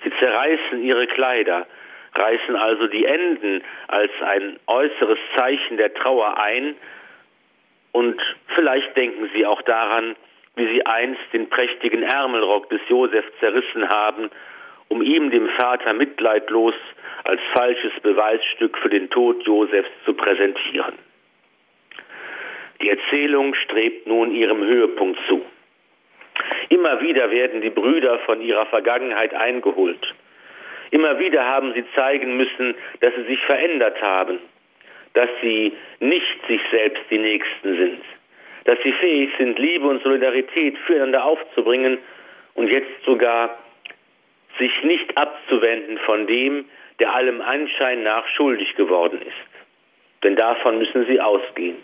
Sie zerreißen ihre Kleider, reißen also die Enden als ein äußeres Zeichen der Trauer ein, und vielleicht denken Sie auch daran, wie Sie einst den prächtigen Ärmelrock des Josef zerrissen haben, um ihm, dem Vater, mitleidlos als falsches Beweisstück für den Tod Josefs zu präsentieren. Die Erzählung strebt nun ihrem Höhepunkt zu. Immer wieder werden die Brüder von ihrer Vergangenheit eingeholt. Immer wieder haben sie zeigen müssen, dass sie sich verändert haben, dass sie nicht sich selbst die Nächsten sind, dass sie fähig sind, Liebe und Solidarität füreinander aufzubringen und jetzt sogar sich nicht abzuwenden von dem, der allem Anschein nach schuldig geworden ist. Denn davon müssen sie ausgehen.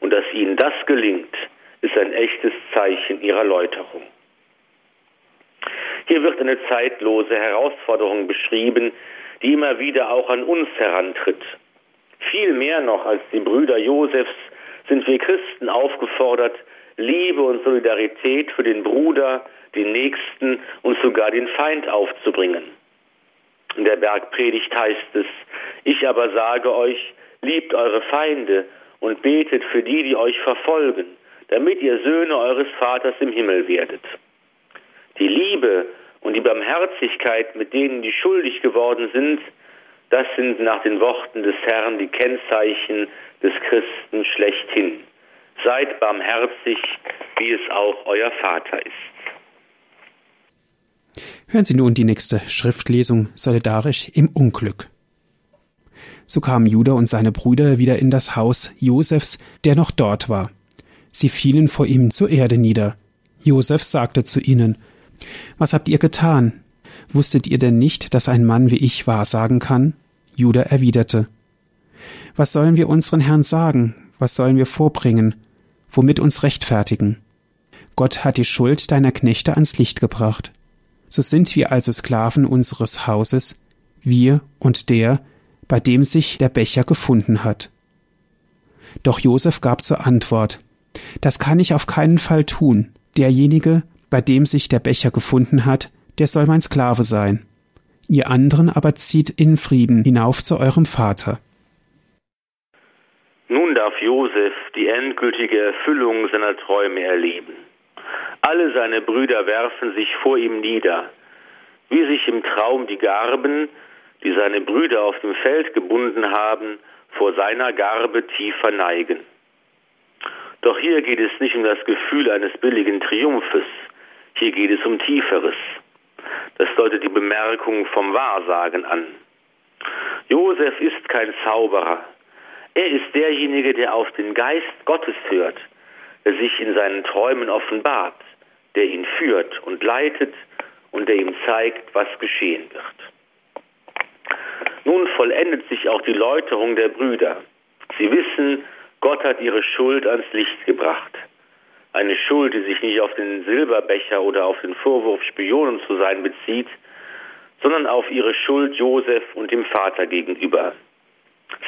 Und dass ihnen das gelingt, ist ein echtes Zeichen ihrer Läuterung. Hier wird eine zeitlose Herausforderung beschrieben, die immer wieder auch an uns herantritt. Viel mehr noch als die Brüder Josefs sind wir Christen aufgefordert, Liebe und Solidarität für den Bruder, den Nächsten und sogar den Feind aufzubringen. In der Bergpredigt heißt es, ich aber sage euch, liebt eure Feinde und betet für die, die euch verfolgen, damit ihr Söhne eures Vaters im Himmel werdet. Die Liebe und die Barmherzigkeit, mit denen die schuldig geworden sind, das sind nach den Worten des Herrn die Kennzeichen des Christen schlechthin. Seid barmherzig, wie es auch euer Vater ist. Hören Sie nun die nächste Schriftlesung solidarisch im Unglück. So kamen Judah und seine Brüder wieder in das Haus Josefs, der noch dort war. Sie fielen vor ihm zur Erde nieder. Josef sagte zu ihnen, Was habt ihr getan? Wusstet ihr denn nicht, dass ein Mann wie ich wahrsagen kann? Judah erwiderte, Was sollen wir unseren Herrn sagen? Was sollen wir vorbringen? Womit uns rechtfertigen? Gott hat die Schuld deiner Knechte ans Licht gebracht. So sind wir also Sklaven unseres Hauses, wir und der, bei dem sich der Becher gefunden hat. Doch Josef gab zur Antwort Das kann ich auf keinen Fall tun. Derjenige, bei dem sich der Becher gefunden hat, der soll mein Sklave sein. Ihr anderen aber zieht in Frieden hinauf zu eurem Vater. Nun darf Josef die endgültige Erfüllung seiner Träume erleben. Alle seine Brüder werfen sich vor ihm nieder, wie sich im Traum die Garben, die seine Brüder auf dem Feld gebunden haben, vor seiner Garbe tief verneigen. Doch hier geht es nicht um das Gefühl eines billigen Triumphes, hier geht es um Tieferes. Das deutet die Bemerkung vom Wahrsagen an. Josef ist kein Zauberer, er ist derjenige, der auf den Geist Gottes hört, der sich in seinen Träumen offenbart, der ihn führt und leitet und der ihm zeigt, was geschehen wird. Nun vollendet sich auch die Läuterung der Brüder. Sie wissen, Gott hat ihre Schuld ans Licht gebracht. Eine Schuld, die sich nicht auf den Silberbecher oder auf den Vorwurf, Spionen zu sein bezieht, sondern auf ihre Schuld Josef und dem Vater gegenüber.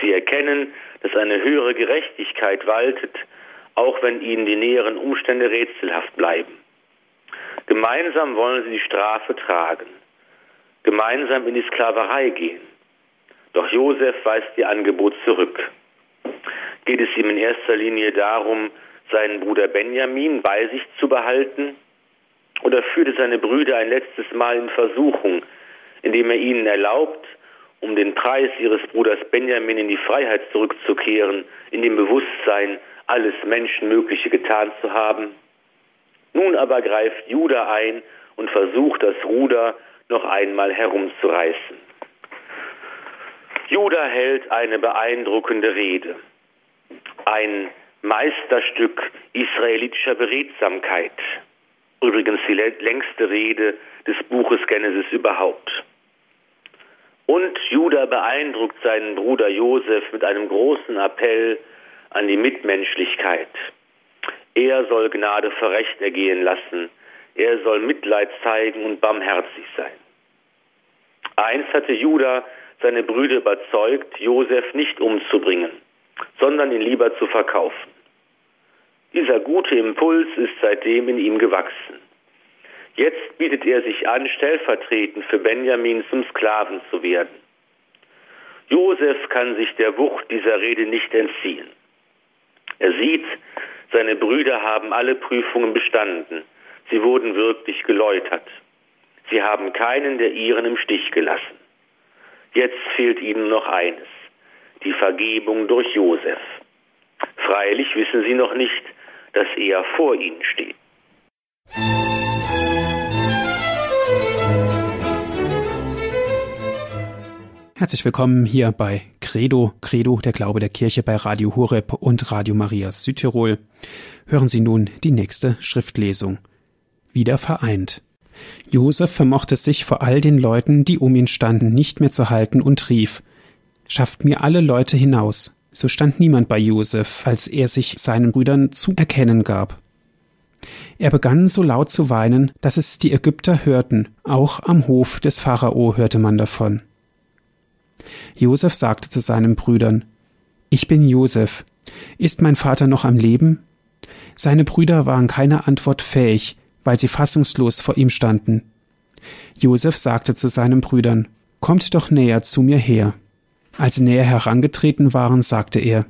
Sie erkennen, dass eine höhere Gerechtigkeit waltet, auch wenn ihnen die näheren Umstände rätselhaft bleiben. Gemeinsam wollen sie die Strafe tragen, gemeinsam in die Sklaverei gehen. Doch Josef weist ihr Angebot zurück. Geht es ihm in erster Linie darum, seinen Bruder Benjamin bei sich zu behalten? Oder führt er seine Brüder ein letztes Mal in Versuchung, indem er ihnen erlaubt, um den Preis ihres Bruders Benjamin in die Freiheit zurückzukehren, in dem Bewusstsein, alles Menschenmögliche getan zu haben. Nun aber greift Judah ein und versucht, das Ruder noch einmal herumzureißen. Judah hält eine beeindruckende Rede, ein Meisterstück israelitischer Beredsamkeit, übrigens die längste Rede des Buches Genesis überhaupt. Und Judah beeindruckt seinen Bruder Josef mit einem großen Appell an die Mitmenschlichkeit. Er soll Gnade für Recht ergehen lassen. Er soll Mitleid zeigen und barmherzig sein. Einst hatte Judah seine Brüder überzeugt, Josef nicht umzubringen, sondern ihn lieber zu verkaufen. Dieser gute Impuls ist seitdem in ihm gewachsen. Jetzt bietet er sich an, stellvertretend für Benjamin zum Sklaven zu werden. Josef kann sich der Wucht dieser Rede nicht entziehen. Er sieht, seine Brüder haben alle Prüfungen bestanden. Sie wurden wirklich geläutert. Sie haben keinen der ihren im Stich gelassen. Jetzt fehlt ihnen noch eines, die Vergebung durch Josef. Freilich wissen sie noch nicht, dass er vor ihnen steht. Herzlich willkommen hier bei Credo, Credo, der Glaube der Kirche bei Radio Horeb und Radio Maria Südtirol. Hören Sie nun die nächste Schriftlesung. Wieder vereint. Josef vermochte sich vor all den Leuten, die um ihn standen, nicht mehr zu halten und rief, Schafft mir alle Leute hinaus. So stand niemand bei Josef, als er sich seinen Brüdern zu erkennen gab. Er begann so laut zu weinen, dass es die Ägypter hörten, auch am Hof des Pharao hörte man davon. Josef sagte zu seinen Brüdern, Ich bin Josef. Ist mein Vater noch am Leben? Seine Brüder waren keiner Antwort fähig, weil sie fassungslos vor ihm standen. Josef sagte zu seinen Brüdern, Kommt doch näher zu mir her. Als sie näher herangetreten waren, sagte er,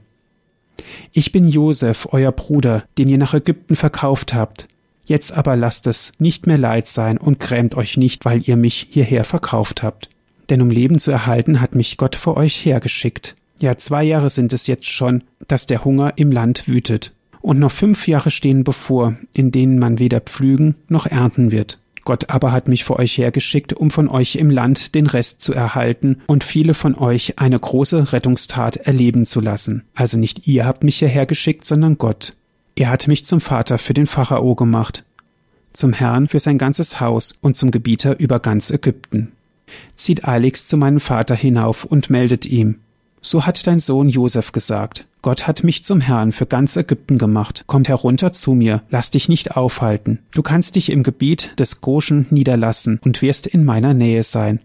Ich bin Josef, euer Bruder, den ihr nach Ägypten verkauft habt. Jetzt aber lasst es nicht mehr leid sein und grämt euch nicht, weil ihr mich hierher verkauft habt denn um Leben zu erhalten, hat mich Gott vor euch hergeschickt. Ja, zwei Jahre sind es jetzt schon, dass der Hunger im Land wütet. Und noch fünf Jahre stehen bevor, in denen man weder pflügen noch ernten wird. Gott aber hat mich vor euch hergeschickt, um von euch im Land den Rest zu erhalten und viele von euch eine große Rettungstat erleben zu lassen. Also nicht ihr habt mich hierher geschickt, sondern Gott. Er hat mich zum Vater für den Pharao gemacht, zum Herrn für sein ganzes Haus und zum Gebieter über ganz Ägypten zieht eiligst zu meinem Vater hinauf und meldet ihm, so hat dein Sohn Josef gesagt, Gott hat mich zum Herrn für ganz Ägypten gemacht. Kommt herunter zu mir, lass dich nicht aufhalten. Du kannst dich im Gebiet des Goshen niederlassen und wirst in meiner Nähe sein.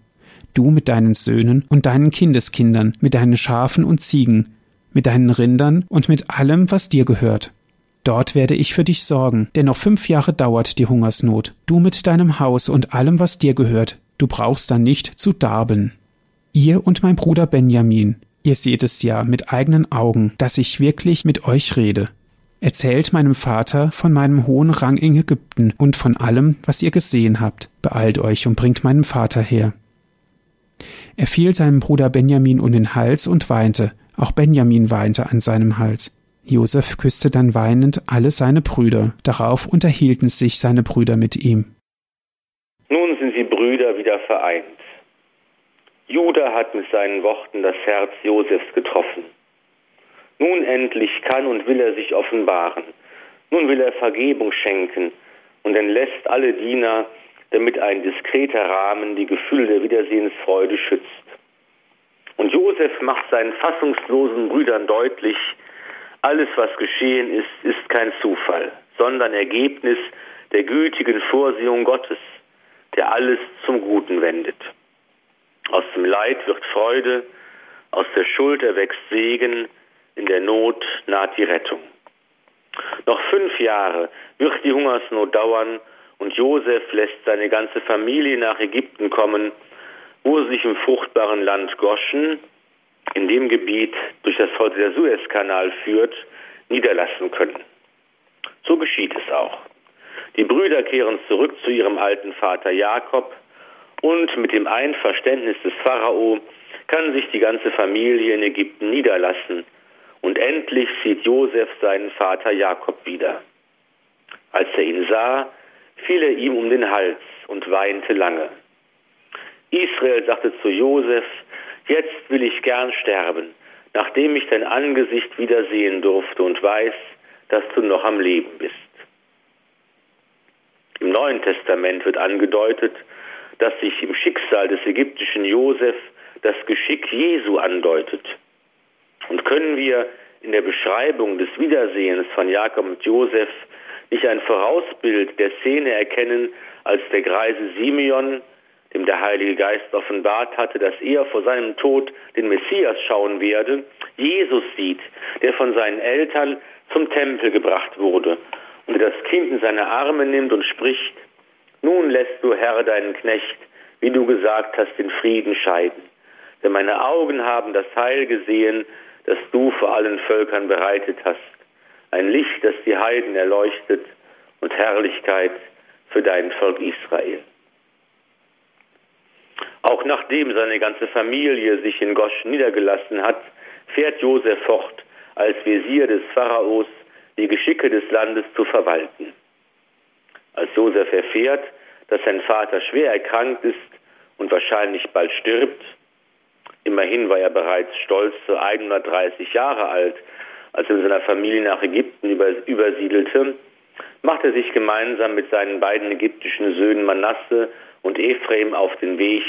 Du mit deinen Söhnen und deinen Kindeskindern, mit deinen Schafen und Ziegen, mit deinen Rindern und mit allem, was dir gehört. Dort werde ich für dich sorgen, denn noch fünf Jahre dauert die Hungersnot. Du mit deinem Haus und allem, was dir gehört, du brauchst dann nicht zu darben. Ihr und mein Bruder Benjamin, ihr seht es ja mit eigenen Augen, dass ich wirklich mit euch rede. Erzählt meinem Vater von meinem hohen Rang in Ägypten und von allem, was ihr gesehen habt. Beeilt euch und bringt meinen Vater her. Er fiel seinem Bruder Benjamin um den Hals und weinte. Auch Benjamin weinte an seinem Hals. Josef küsste dann weinend alle seine Brüder. Darauf unterhielten sich seine Brüder mit ihm. Nun sind die Brüder wieder vereint. Judah hat mit seinen Worten das Herz Josefs getroffen. Nun endlich kann und will er sich offenbaren. Nun will er Vergebung schenken und entlässt alle Diener, damit ein diskreter Rahmen die Gefühle der Wiedersehensfreude schützt. Und Josef macht seinen fassungslosen Brüdern deutlich, alles, was geschehen ist, ist kein Zufall, sondern Ergebnis der gütigen Vorsehung Gottes, der alles zum Guten wendet. Aus dem Leid wird Freude, aus der Schuld erwächst Segen, in der Not naht die Rettung. Noch fünf Jahre wird die Hungersnot dauern und Josef lässt seine ganze Familie nach Ägypten kommen, wo sie sich im fruchtbaren Land Goschen, in dem Gebiet, durch das heute der Suezkanal führt, niederlassen können. So geschieht es auch. Die Brüder kehren zurück zu ihrem alten Vater Jakob und mit dem Einverständnis des Pharao kann sich die ganze Familie in Ägypten niederlassen und endlich sieht Josef seinen Vater Jakob wieder. Als er ihn sah, fiel er ihm um den Hals und weinte lange. Israel sagte zu Josef, jetzt will ich gern sterben, nachdem ich dein Angesicht wiedersehen durfte und weiß, dass du noch am Leben bist. Im Neuen Testament wird angedeutet, dass sich im Schicksal des ägyptischen Josef das Geschick Jesu andeutet. Und können wir in der Beschreibung des Wiedersehens von Jakob und Josef nicht ein Vorausbild der Szene erkennen, als der greise Simeon, dem der Heilige Geist offenbart hatte, dass er vor seinem Tod den Messias schauen werde, Jesus sieht, der von seinen Eltern zum Tempel gebracht wurde und das Kind in seine Arme nimmt und spricht, nun lässt du, Herr, deinen Knecht, wie du gesagt hast, den Frieden scheiden. Denn meine Augen haben das Heil gesehen, das du vor allen Völkern bereitet hast. Ein Licht, das die Heiden erleuchtet und Herrlichkeit für dein Volk Israel. Auch nachdem seine ganze Familie sich in Gosch niedergelassen hat, fährt Josef fort, als Visier des Pharaos die Geschicke des Landes zu verwalten. Als Josef erfährt, dass sein Vater schwer erkrankt ist und wahrscheinlich bald stirbt, Immerhin war er bereits stolze 130 Jahre alt, als er mit seiner Familie nach Ägypten übersiedelte, machte sich gemeinsam mit seinen beiden ägyptischen Söhnen Manasse und Ephraim auf den Weg,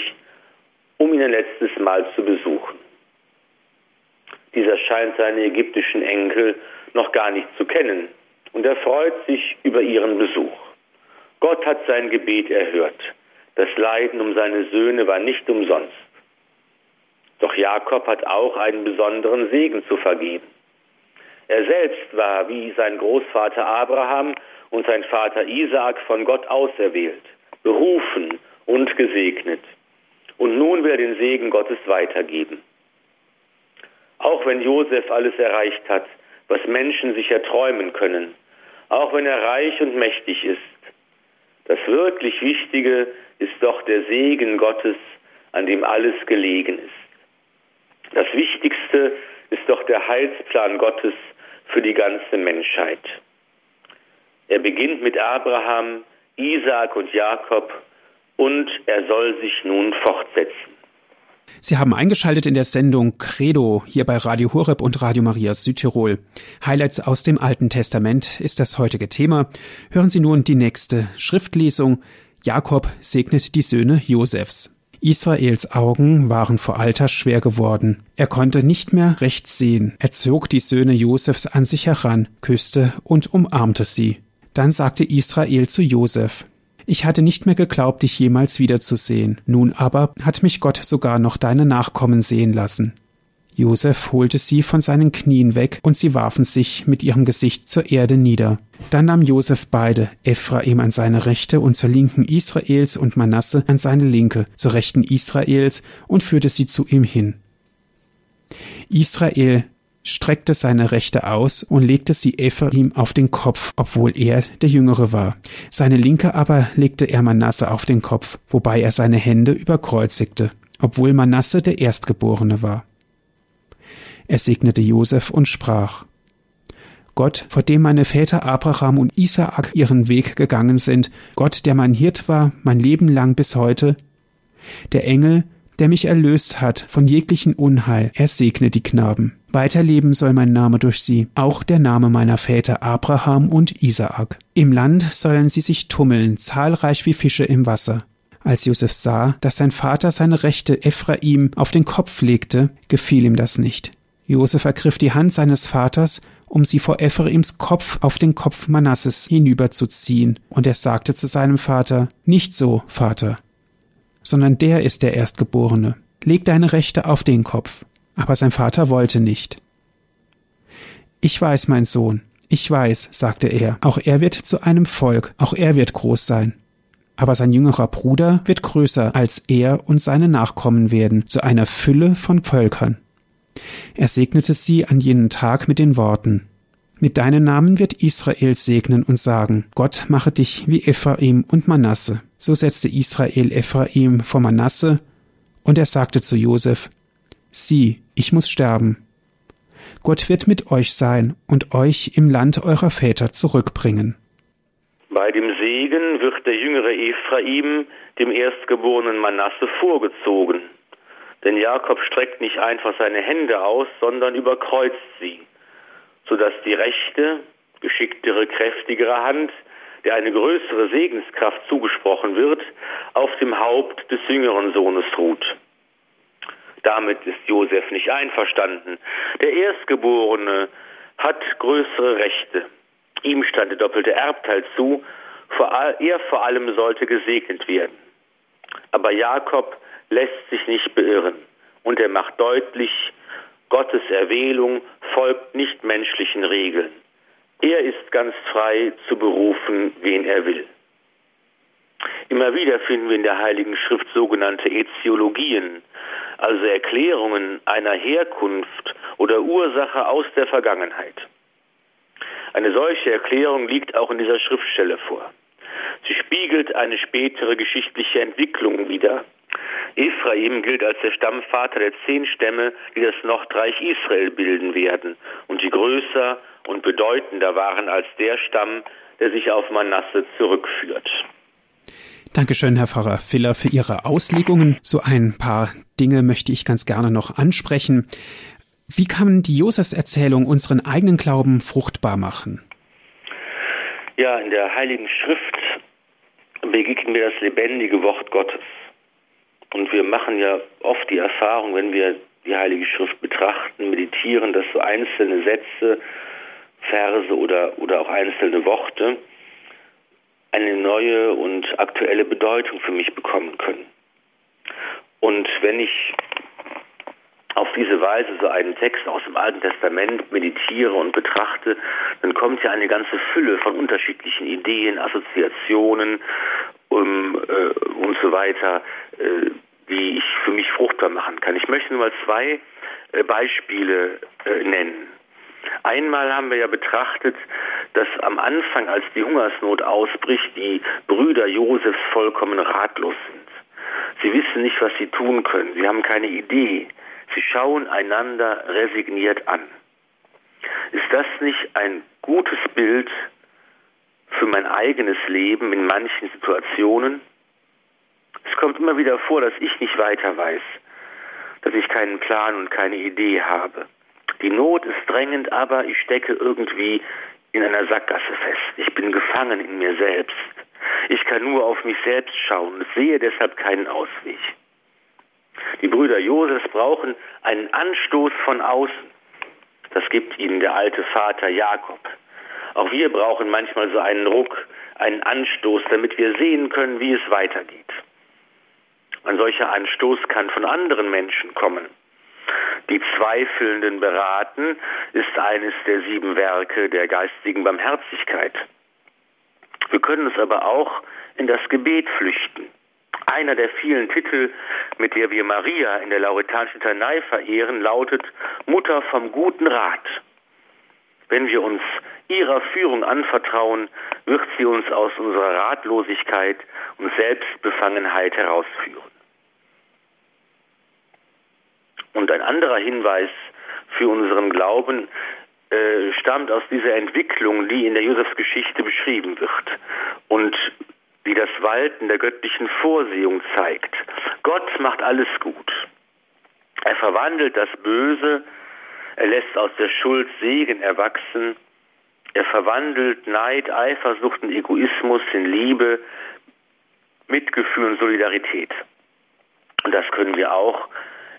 um ihn ein letztes Mal zu besuchen. Dieser scheint seine ägyptischen Enkel noch gar nicht zu kennen und er freut sich über ihren Besuch. Gott hat sein Gebet erhört. Das Leiden um seine Söhne war nicht umsonst. Doch Jakob hat auch einen besonderen Segen zu vergeben. Er selbst war wie sein Großvater Abraham und sein Vater Isaak von Gott auserwählt, berufen und gesegnet. Und nun will er den Segen Gottes weitergeben. Auch wenn Josef alles erreicht hat, was Menschen sich erträumen können, auch wenn er reich und mächtig ist, das wirklich Wichtige ist doch der Segen Gottes, an dem alles gelegen ist. Das Wichtigste ist doch der Heilsplan Gottes für die ganze Menschheit. Er beginnt mit Abraham, Isaak und Jakob und er soll sich nun fortsetzen. Sie haben eingeschaltet in der Sendung Credo hier bei Radio Horeb und Radio Maria Südtirol. Highlights aus dem Alten Testament ist das heutige Thema. Hören Sie nun die nächste Schriftlesung. Jakob segnet die Söhne Josefs. Israels Augen waren vor Alter schwer geworden. Er konnte nicht mehr recht sehen. Er zog die Söhne Josefs an sich heran, küsste und umarmte sie. Dann sagte Israel zu Josef, ich hatte nicht mehr geglaubt, dich jemals wiederzusehen. Nun aber hat mich Gott sogar noch deine Nachkommen sehen lassen. Josef holte sie von seinen Knien weg, und sie warfen sich mit ihrem Gesicht zur Erde nieder. Dann nahm Josef beide, Ephraim an seine rechte und zur linken Israels und Manasse an seine linke, zur rechten Israels, und führte sie zu ihm hin. Israel streckte seine Rechte aus und legte sie Ephraim auf den Kopf, obwohl er der Jüngere war. Seine linke aber legte er Manasse auf den Kopf, wobei er seine Hände überkreuzigte, obwohl Manasse der Erstgeborene war. Er segnete Josef und sprach, Gott, vor dem meine Väter Abraham und Isaak ihren Weg gegangen sind, Gott, der mein Hirt war, mein Leben lang bis heute, der Engel, der mich erlöst hat von jeglichen Unheil, er segne die Knaben. Weiterleben soll mein Name durch sie, auch der Name meiner Väter Abraham und Isaak. Im Land sollen sie sich tummeln, zahlreich wie Fische im Wasser. Als Josef sah, dass sein Vater seine Rechte Ephraim auf den Kopf legte, gefiel ihm das nicht. Josef ergriff die Hand seines Vaters, um sie vor Ephraims Kopf auf den Kopf Manasses hinüberzuziehen, und er sagte zu seinem Vater, Nicht so, Vater, sondern der ist der Erstgeborene. Leg deine Rechte auf den Kopf. Aber sein Vater wollte nicht. Ich weiß, mein Sohn, ich weiß, sagte er, auch er wird zu einem Volk, auch er wird groß sein. Aber sein jüngerer Bruder wird größer als er und seine Nachkommen werden, zu einer Fülle von Völkern. Er segnete sie an jenem Tag mit den Worten Mit deinem Namen wird Israel segnen und sagen, Gott mache dich wie Ephraim und Manasse. So setzte Israel Ephraim vor Manasse, und er sagte zu Josef, Sieh, ich muss sterben. Gott wird mit euch sein und euch im Land eurer Väter zurückbringen. Bei dem Segen wird der jüngere Ephraim dem erstgeborenen Manasse vorgezogen. Denn Jakob streckt nicht einfach seine Hände aus, sondern überkreuzt sie, sodass die rechte, geschicktere, kräftigere Hand, der eine größere Segenskraft zugesprochen wird, auf dem Haupt des jüngeren Sohnes ruht. Damit ist Josef nicht einverstanden. Der Erstgeborene hat größere Rechte. Ihm stand der doppelte Erbteil zu, er vor allem sollte gesegnet werden. Aber Jakob lässt sich nicht beirren und er macht deutlich, Gottes Erwählung folgt nicht menschlichen Regeln. Er ist ganz frei zu berufen, wen er will. Immer wieder finden wir in der Heiligen Schrift sogenannte Äziologien, also Erklärungen einer Herkunft oder Ursache aus der Vergangenheit. Eine solche Erklärung liegt auch in dieser Schriftstelle vor. Sie spiegelt eine spätere geschichtliche Entwicklung wider. Ephraim gilt als der Stammvater der zehn Stämme, die das Nordreich Israel bilden werden und die größer und bedeutender waren als der Stamm, der sich auf Manasse zurückführt. Dankeschön, Herr Pfarrer Filler, für Ihre Auslegungen. So ein paar Dinge möchte ich ganz gerne noch ansprechen. Wie kann die Josefserzählung unseren eigenen Glauben fruchtbar machen? Ja, in der Heiligen Schrift begegnen wir das lebendige Wort Gottes. Und wir machen ja oft die Erfahrung, wenn wir die Heilige Schrift betrachten, meditieren, dass so einzelne Sätze, Verse oder, oder auch einzelne Worte eine neue und aktuelle Bedeutung für mich bekommen können. Und wenn ich auf diese Weise so einen Text aus dem Alten Testament meditiere und betrachte, dann kommt ja eine ganze Fülle von unterschiedlichen Ideen, Assoziationen um, äh, und so weiter, äh, die ich für mich fruchtbar machen kann. Ich möchte nur mal zwei äh, Beispiele äh, nennen. Einmal haben wir ja betrachtet, dass am Anfang, als die Hungersnot ausbricht, die Brüder Josefs vollkommen ratlos sind. Sie wissen nicht, was sie tun können. Sie haben keine Idee. Sie schauen einander resigniert an. Ist das nicht ein gutes Bild für mein eigenes Leben in manchen Situationen? Es kommt immer wieder vor, dass ich nicht weiter weiß, dass ich keinen Plan und keine Idee habe. Die Not ist drängend, aber ich stecke irgendwie in einer Sackgasse fest. Ich bin gefangen in mir selbst. Ich kann nur auf mich selbst schauen und sehe deshalb keinen Ausweg. Die Brüder Josefs brauchen einen Anstoß von außen. Das gibt ihnen der alte Vater Jakob. Auch wir brauchen manchmal so einen Ruck, einen Anstoß, damit wir sehen können, wie es weitergeht. Ein solcher Anstoß kann von anderen Menschen kommen. Die Zweifelnden beraten, ist eines der sieben Werke der geistigen Barmherzigkeit. Wir können uns aber auch in das Gebet flüchten. Einer der vielen Titel, mit der wir Maria in der Lauretanischen Tanei verehren, lautet Mutter vom guten Rat. Wenn wir uns ihrer Führung anvertrauen, wird sie uns aus unserer Ratlosigkeit und Selbstbefangenheit herausführen. Und ein anderer Hinweis für unseren Glauben äh, stammt aus dieser Entwicklung, die in der Josefsgeschichte beschrieben wird und die das Walten der göttlichen Vorsehung zeigt. Gott macht alles gut. Er verwandelt das Böse, er lässt aus der Schuld Segen erwachsen, er verwandelt Neid, Eifersucht und Egoismus in Liebe, Mitgefühl und Solidarität. Und das können wir auch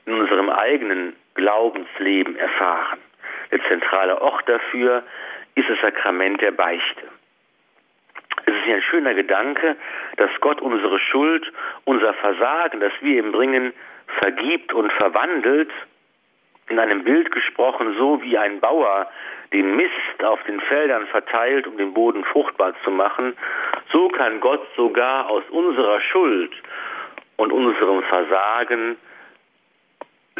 in unserem eigenen Glaubensleben erfahren. Der zentrale Ort dafür ist das Sakrament der Beichte. Es ist ein schöner Gedanke, dass Gott unsere Schuld, unser Versagen, das wir ihm bringen, vergibt und verwandelt, in einem Bild gesprochen, so wie ein Bauer den Mist auf den Feldern verteilt, um den Boden fruchtbar zu machen, so kann Gott sogar aus unserer Schuld und unserem Versagen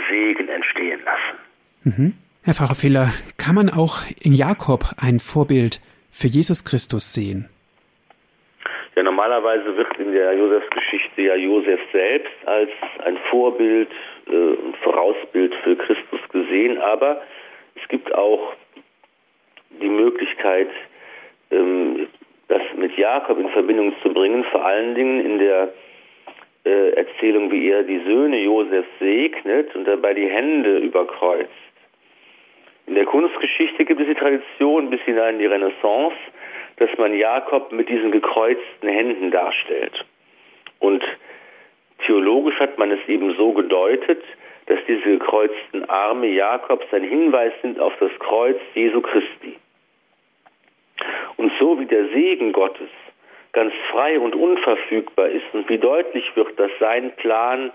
Segen entstehen lassen. Mhm. Herr Pfarrer Fehler, kann man auch in Jakob ein Vorbild für Jesus Christus sehen? Ja, normalerweise wird in der Josefsgeschichte ja Josef selbst als ein Vorbild äh, und äh, Vorausbild für Christus gesehen, aber es gibt auch die Möglichkeit, ähm, das mit Jakob in Verbindung zu bringen, vor allen Dingen in der äh, Erzählung, wie er die Söhne Josefs segnet und dabei die Hände überkreuzt. In der Kunstgeschichte gibt es die Tradition bis hinein in die Renaissance, dass man Jakob mit diesen gekreuzten Händen darstellt. Und theologisch hat man es eben so gedeutet, dass diese gekreuzten Arme Jakobs ein Hinweis sind auf das Kreuz Jesu Christi. Und so wie der Segen Gottes ganz frei und unverfügbar ist und wie deutlich wird, dass sein Plan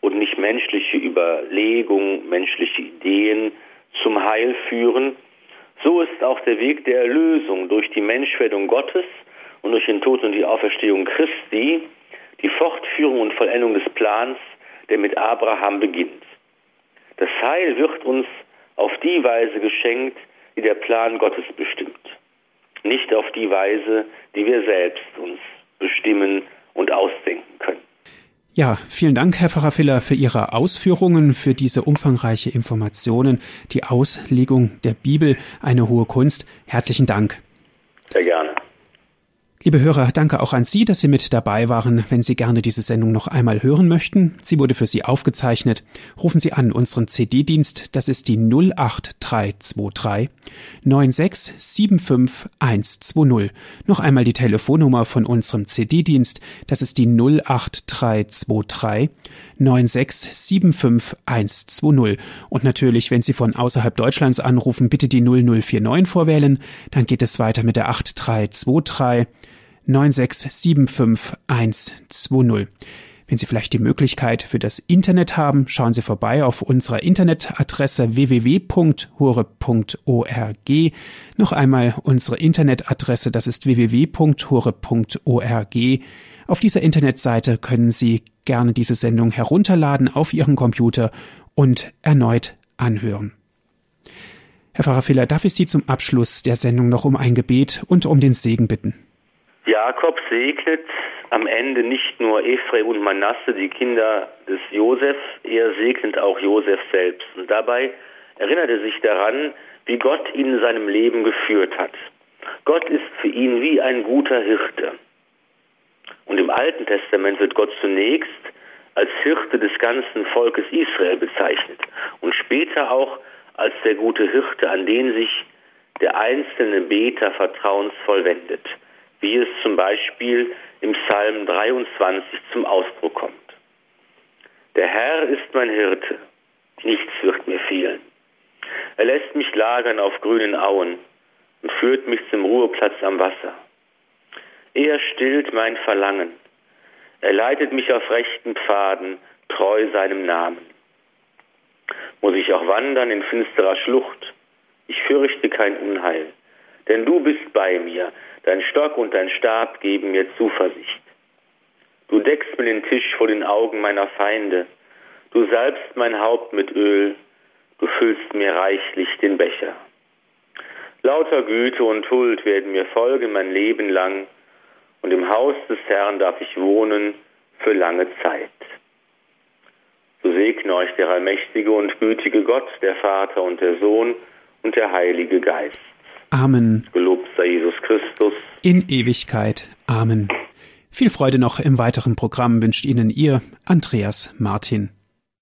und nicht menschliche Überlegungen, menschliche Ideen zum Heil führen, so ist auch der Weg der Erlösung durch die Menschwerdung Gottes und durch den Tod und die Auferstehung Christi die Fortführung und Vollendung des Plans, der mit Abraham beginnt. Das Heil wird uns auf die Weise geschenkt, die der Plan Gottes bestimmt nicht auf die Weise, die wir selbst uns bestimmen und ausdenken können. Ja, vielen Dank, Herr Pfarrer Filler, für Ihre Ausführungen, für diese umfangreiche Informationen, die Auslegung der Bibel, eine hohe Kunst. Herzlichen Dank. Sehr gerne. Liebe Hörer, danke auch an Sie, dass Sie mit dabei waren. Wenn Sie gerne diese Sendung noch einmal hören möchten, sie wurde für Sie aufgezeichnet, rufen Sie an unseren CD-Dienst, das ist die 08323 9675120. Noch einmal die Telefonnummer von unserem CD-Dienst, das ist die 08323 9675120. Und natürlich, wenn Sie von außerhalb Deutschlands anrufen, bitte die 0049 vorwählen, dann geht es weiter mit der 8323 9675120. Wenn Sie vielleicht die Möglichkeit für das Internet haben, schauen Sie vorbei auf unserer Internetadresse www.hure.org. Noch einmal unsere Internetadresse, das ist www.hure.org. Auf dieser Internetseite können Sie gerne diese Sendung herunterladen auf Ihren Computer und erneut anhören. Herr Pfarrer Fehler, darf ich Sie zum Abschluss der Sendung noch um ein Gebet und um den Segen bitten? Jakob segnet am Ende nicht nur Ephraim und Manasse, die Kinder des Josef, er segnet auch Josef selbst. Und dabei erinnert er sich daran, wie Gott ihn in seinem Leben geführt hat. Gott ist für ihn wie ein guter Hirte. Und im Alten Testament wird Gott zunächst als Hirte des ganzen Volkes Israel bezeichnet und später auch als der gute Hirte, an den sich der einzelne Beter vertrauensvoll wendet wie es zum Beispiel im Psalm 23 zum Ausdruck kommt. Der Herr ist mein Hirte, nichts wird mir fehlen. Er lässt mich lagern auf grünen Auen und führt mich zum Ruheplatz am Wasser. Er stillt mein Verlangen. Er leitet mich auf rechten Pfaden, treu seinem Namen. Muss ich auch wandern in finsterer Schlucht, ich fürchte kein Unheil, denn du bist bei mir, dein Stock und dein Stab geben mir Zuversicht. Du deckst mir den Tisch vor den Augen meiner Feinde, du salbst mein Haupt mit Öl, du füllst mir reichlich den Becher. Lauter Güte und Huld werden mir folgen mein Leben lang, und im Haus des Herrn darf ich wohnen für lange Zeit. So segne euch der allmächtige und gütige Gott, der Vater und der Sohn und der Heilige Geist. Amen. Gelobt sei Jesus Christus. In Ewigkeit. Amen. Viel Freude noch im weiteren Programm wünscht Ihnen Ihr Andreas Martin.